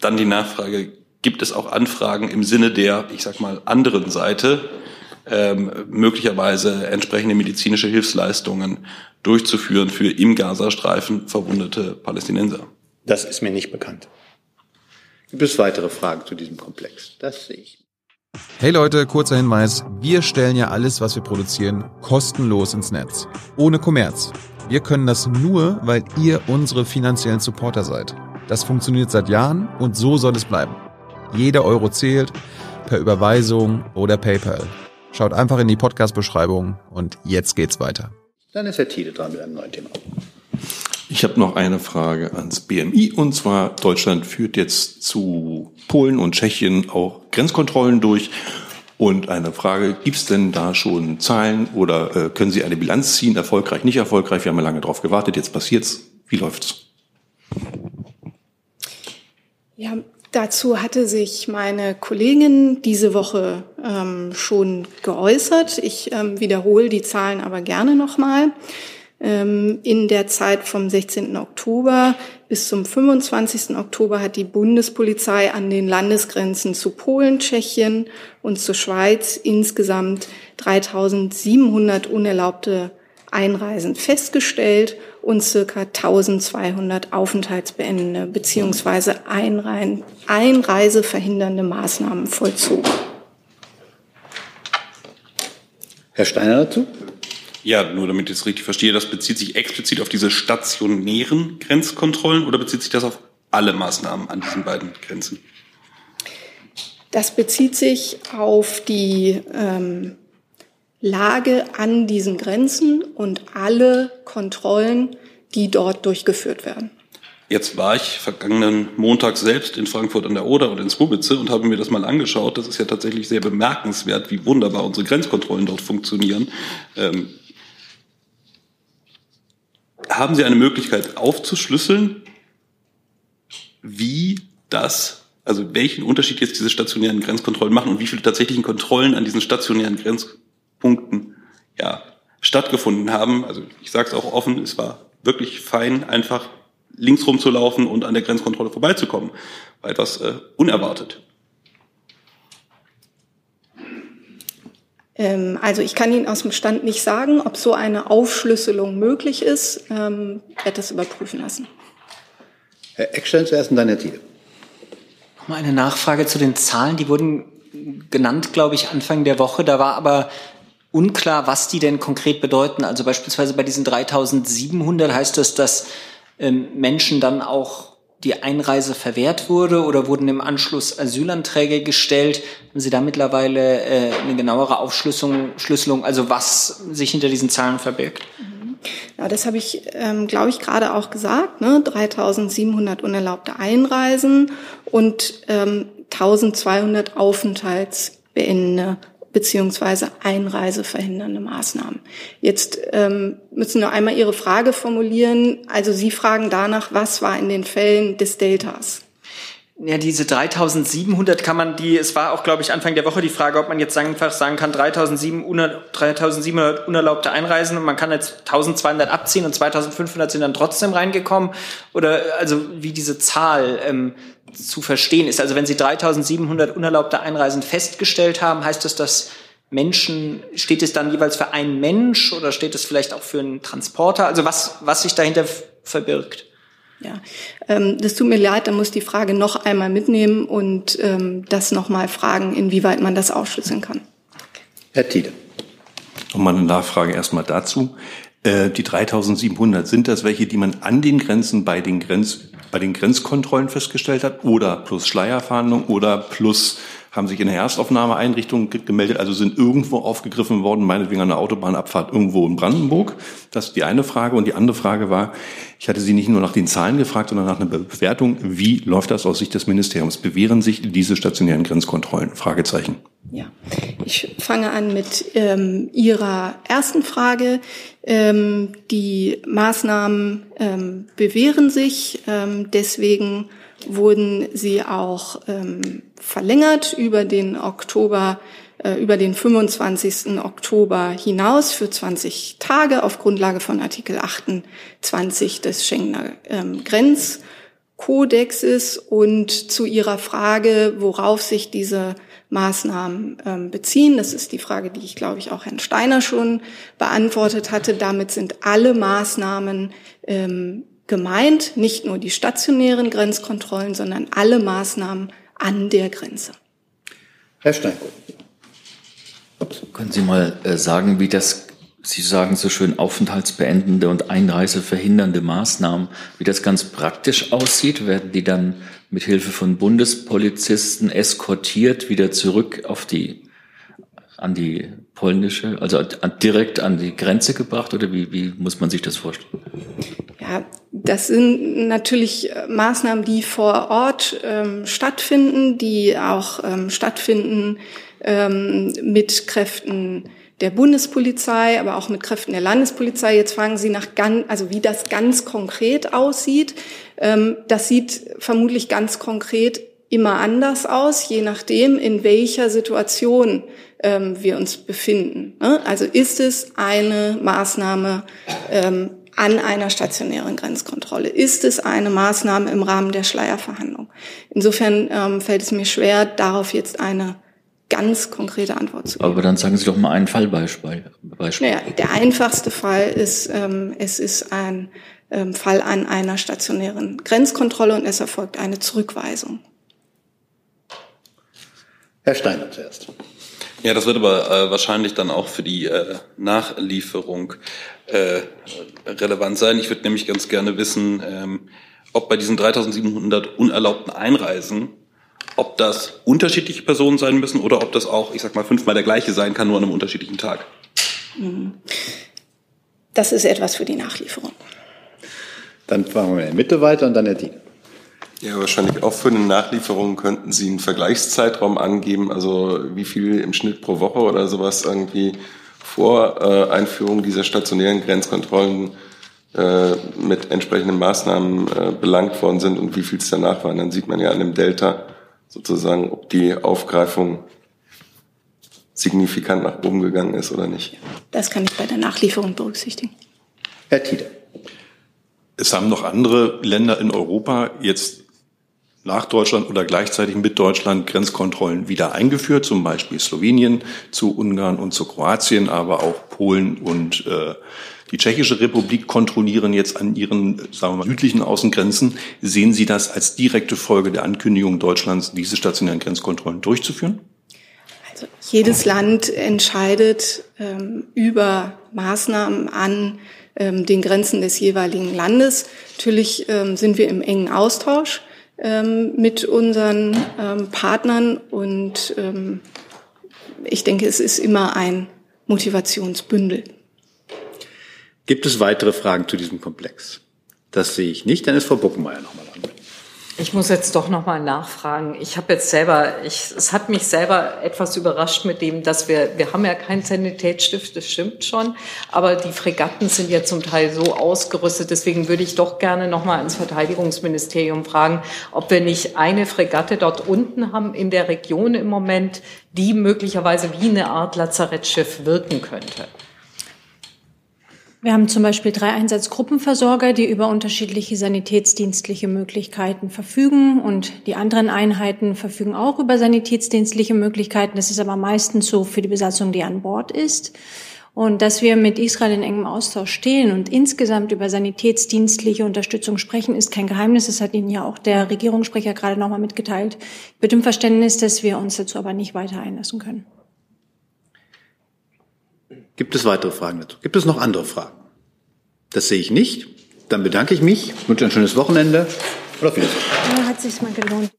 Dann die Nachfrage, gibt es auch Anfragen im Sinne der, ich sag mal, anderen Seite, ähm, möglicherweise entsprechende medizinische Hilfsleistungen durchzuführen für im Gazastreifen verwundete Palästinenser. Das ist mir nicht bekannt. Gibt es weitere Fragen zu diesem Komplex? Das sehe ich. Hey Leute, kurzer Hinweis. Wir stellen ja alles, was wir produzieren, kostenlos ins Netz. Ohne Kommerz. Wir können das nur, weil ihr unsere finanziellen Supporter seid. Das funktioniert seit Jahren und so soll es bleiben. Jeder Euro zählt, per Überweisung oder PayPal. Schaut einfach in die Podcast-Beschreibung und jetzt geht's weiter. Dann ist Herr Thiele dran mit einem neuen Thema. Ich habe noch eine Frage ans BMI und zwar Deutschland führt jetzt zu Polen und Tschechien auch Grenzkontrollen durch. Und eine Frage, gibt es denn da schon Zahlen oder äh, können Sie eine Bilanz ziehen? Erfolgreich, nicht erfolgreich? Wir haben ja lange darauf gewartet, jetzt passiert's. Wie läuft's? Ja, Dazu hatte sich meine Kollegin diese Woche ähm, schon geäußert. Ich ähm, wiederhole die Zahlen aber gerne nochmal. Ähm, in der Zeit vom 16. Oktober bis zum 25. Oktober hat die Bundespolizei an den Landesgrenzen zu Polen, Tschechien und zur Schweiz insgesamt 3700 unerlaubte Einreisen festgestellt und circa 1200 aufenthaltsbeendende bzw. Einreiseverhindernde Maßnahmen vollzogen. Herr Steiner dazu? Ja, nur damit ich es richtig verstehe, das bezieht sich explizit auf diese stationären Grenzkontrollen oder bezieht sich das auf alle Maßnahmen an diesen beiden Grenzen? Das bezieht sich auf die ähm, Lage an diesen Grenzen und alle Kontrollen, die dort durchgeführt werden. Jetzt war ich vergangenen Montag selbst in Frankfurt an der Oder und in Skubitze und habe mir das mal angeschaut. Das ist ja tatsächlich sehr bemerkenswert, wie wunderbar unsere Grenzkontrollen dort funktionieren. Ähm, haben Sie eine Möglichkeit aufzuschlüsseln, wie das, also welchen Unterschied jetzt diese stationären Grenzkontrollen machen und wie viele tatsächlichen Kontrollen an diesen stationären Grenzkontrollen Punkten ja, stattgefunden haben. Also ich sage es auch offen, es war wirklich fein, einfach links rumzulaufen und an der Grenzkontrolle vorbeizukommen. War etwas äh, unerwartet. Ähm, also ich kann Ihnen aus dem Stand nicht sagen, ob so eine Aufschlüsselung möglich ist. Ähm, werde das überprüfen lassen. Herr Eckstein zuerst und dann Herr Thiele. Nochmal eine Nachfrage zu den Zahlen. Die wurden genannt, glaube ich, Anfang der Woche. Da war aber unklar, was die denn konkret bedeuten. Also beispielsweise bei diesen 3700 heißt das, dass ähm, Menschen dann auch die Einreise verwehrt wurde oder wurden im Anschluss Asylanträge gestellt? Haben Sie da mittlerweile äh, eine genauere Aufschlüsselung, Schlüsselung, also was sich hinter diesen Zahlen verbirgt? Mhm. Ja, das habe ich, ähm, glaube ich, gerade auch gesagt. Ne? 3.700 unerlaubte Einreisen und ähm, 1.200 Aufenthaltsbeendende beziehungsweise einreiseverhindernde Maßnahmen. Jetzt ähm, müssen wir einmal Ihre Frage formulieren. Also Sie fragen danach, was war in den Fällen des Deltas? Ja, diese 3700 kann man die, es war auch, glaube ich, Anfang der Woche die Frage, ob man jetzt einfach sagen kann, 3700, 3700 unerlaubte Einreisen und man kann jetzt 1200 abziehen und 2500 sind dann trotzdem reingekommen. Oder also wie diese Zahl ähm, zu verstehen ist. Also wenn Sie 3700 unerlaubte Einreisen festgestellt haben, heißt das, dass Menschen, steht es dann jeweils für einen Mensch oder steht es vielleicht auch für einen Transporter? Also was, was sich dahinter verbirgt? Ja, ähm, das tut mir leid, da muss die Frage noch einmal mitnehmen und ähm, das nochmal fragen, inwieweit man das ausschlüsseln kann. Herr Tiede. Nochmal eine Nachfrage erstmal dazu. Äh, die 3700, sind das welche, die man an den Grenzen bei den, Grenz, bei den Grenzkontrollen festgestellt hat oder plus Schleierfahndung oder plus haben sich in der Erstaufnahmeeinrichtung gemeldet, also sind irgendwo aufgegriffen worden, meinetwegen an der Autobahnabfahrt irgendwo in Brandenburg. Das ist die eine Frage. Und die andere Frage war, ich hatte Sie nicht nur nach den Zahlen gefragt, sondern nach einer Bewertung. Wie läuft das aus Sicht des Ministeriums? Bewähren sich diese stationären Grenzkontrollen? Fragezeichen. Ja, ich fange an mit ähm, Ihrer ersten Frage. Ähm, die Maßnahmen ähm, bewähren sich. Ähm, deswegen wurden sie auch ähm, verlängert über den Oktober, äh, über den 25. Oktober hinaus für 20 Tage auf Grundlage von Artikel 28 des Schengener ähm, Grenzkodexes. Und zu Ihrer Frage, worauf sich diese Maßnahmen ähm, beziehen. Das ist die Frage, die ich, glaube ich, auch Herrn Steiner schon beantwortet hatte. Damit sind alle Maßnahmen ähm, gemeint, nicht nur die stationären Grenzkontrollen, sondern alle Maßnahmen an der Grenze. Herr Stein. Können Sie mal äh, sagen, wie das, Sie sagen so schön, aufenthaltsbeendende und einreiseverhindernde Maßnahmen, wie das ganz praktisch aussieht? Werden die dann mit Hilfe von Bundespolizisten eskortiert wieder zurück auf die, an die polnische, also direkt an die Grenze gebracht oder wie, wie muss man sich das vorstellen? Ja, das sind natürlich äh, Maßnahmen, die vor Ort ähm, stattfinden, die auch ähm, stattfinden ähm, mit Kräften der Bundespolizei, aber auch mit Kräften der Landespolizei. Jetzt fragen Sie nach ganz, also wie das ganz konkret aussieht. Ähm, das sieht vermutlich ganz konkret immer anders aus, je nachdem, in welcher Situation ähm, wir uns befinden. Ne? Also ist es eine Maßnahme ähm, an einer stationären Grenzkontrolle? Ist es eine Maßnahme im Rahmen der Schleierverhandlung? Insofern ähm, fällt es mir schwer, darauf jetzt eine ganz konkrete Antwort zu geben. Aber dann sagen Sie doch mal ein Fallbeispiel. Beispiel. Naja, der einfachste Fall ist, ähm, es ist ein ähm, Fall an einer stationären Grenzkontrolle und es erfolgt eine Zurückweisung. Herr Steiner zuerst. Ja, das wird aber äh, wahrscheinlich dann auch für die äh, Nachlieferung äh, relevant sein. Ich würde nämlich ganz gerne wissen, ähm, ob bei diesen 3700 unerlaubten Einreisen, ob das unterschiedliche Personen sein müssen oder ob das auch, ich sag mal, fünfmal der gleiche sein kann, nur an einem unterschiedlichen Tag. Mhm. Das ist etwas für die Nachlieferung. Dann fahren wir in der Mitte weiter und dann der Diener. Ja, wahrscheinlich auch für eine Nachlieferung könnten Sie einen Vergleichszeitraum angeben, also wie viel im Schnitt pro Woche oder sowas irgendwie vor äh, Einführung dieser stationären Grenzkontrollen äh, mit entsprechenden Maßnahmen äh, belangt worden sind und wie viel es danach waren. Dann sieht man ja an dem Delta sozusagen, ob die Aufgreifung signifikant nach oben gegangen ist oder nicht. Das kann ich bei der Nachlieferung berücksichtigen. Herr Tiede. Es haben noch andere Länder in Europa jetzt nach Deutschland oder gleichzeitig mit Deutschland Grenzkontrollen wieder eingeführt, zum Beispiel Slowenien zu Ungarn und zu Kroatien, aber auch Polen und äh, die Tschechische Republik kontrollieren jetzt an ihren sagen wir mal, südlichen Außengrenzen. Sehen Sie das als direkte Folge der Ankündigung Deutschlands, diese stationären Grenzkontrollen durchzuführen? Also jedes Land entscheidet ähm, über Maßnahmen an ähm, den Grenzen des jeweiligen Landes. Natürlich ähm, sind wir im engen Austausch ähm, mit unseren ähm, Partnern und ähm, ich denke, es ist immer ein Motivationsbündel. Gibt es weitere Fragen zu diesem Komplex? Das sehe ich nicht. Dann ist Frau Buckenmeier nochmal. Ich muss jetzt doch noch mal nachfragen. Ich habe jetzt selber, ich, es hat mich selber etwas überrascht mit dem, dass wir, wir haben ja keinen Sanitätsstift, das stimmt schon, aber die Fregatten sind ja zum Teil so ausgerüstet. Deswegen würde ich doch gerne noch mal ins Verteidigungsministerium fragen, ob wir nicht eine Fregatte dort unten haben in der Region im Moment, die möglicherweise wie eine Art Lazarettschiff wirken könnte. Wir haben zum Beispiel drei Einsatzgruppenversorger, die über unterschiedliche sanitätsdienstliche Möglichkeiten verfügen und die anderen Einheiten verfügen auch über sanitätsdienstliche Möglichkeiten. Das ist aber meistens so für die Besatzung, die an Bord ist. Und dass wir mit Israel in engem Austausch stehen und insgesamt über sanitätsdienstliche Unterstützung sprechen, ist kein Geheimnis. Das hat Ihnen ja auch der Regierungssprecher gerade nochmal mitgeteilt. Mit dem Verständnis, dass wir uns dazu aber nicht weiter einlassen können. Gibt es weitere Fragen dazu? Gibt es noch andere Fragen? Das sehe ich nicht. Dann bedanke ich mich, wünsche ein schönes Wochenende und auf Wiedersehen. Ja, hat sich mal gelohnt.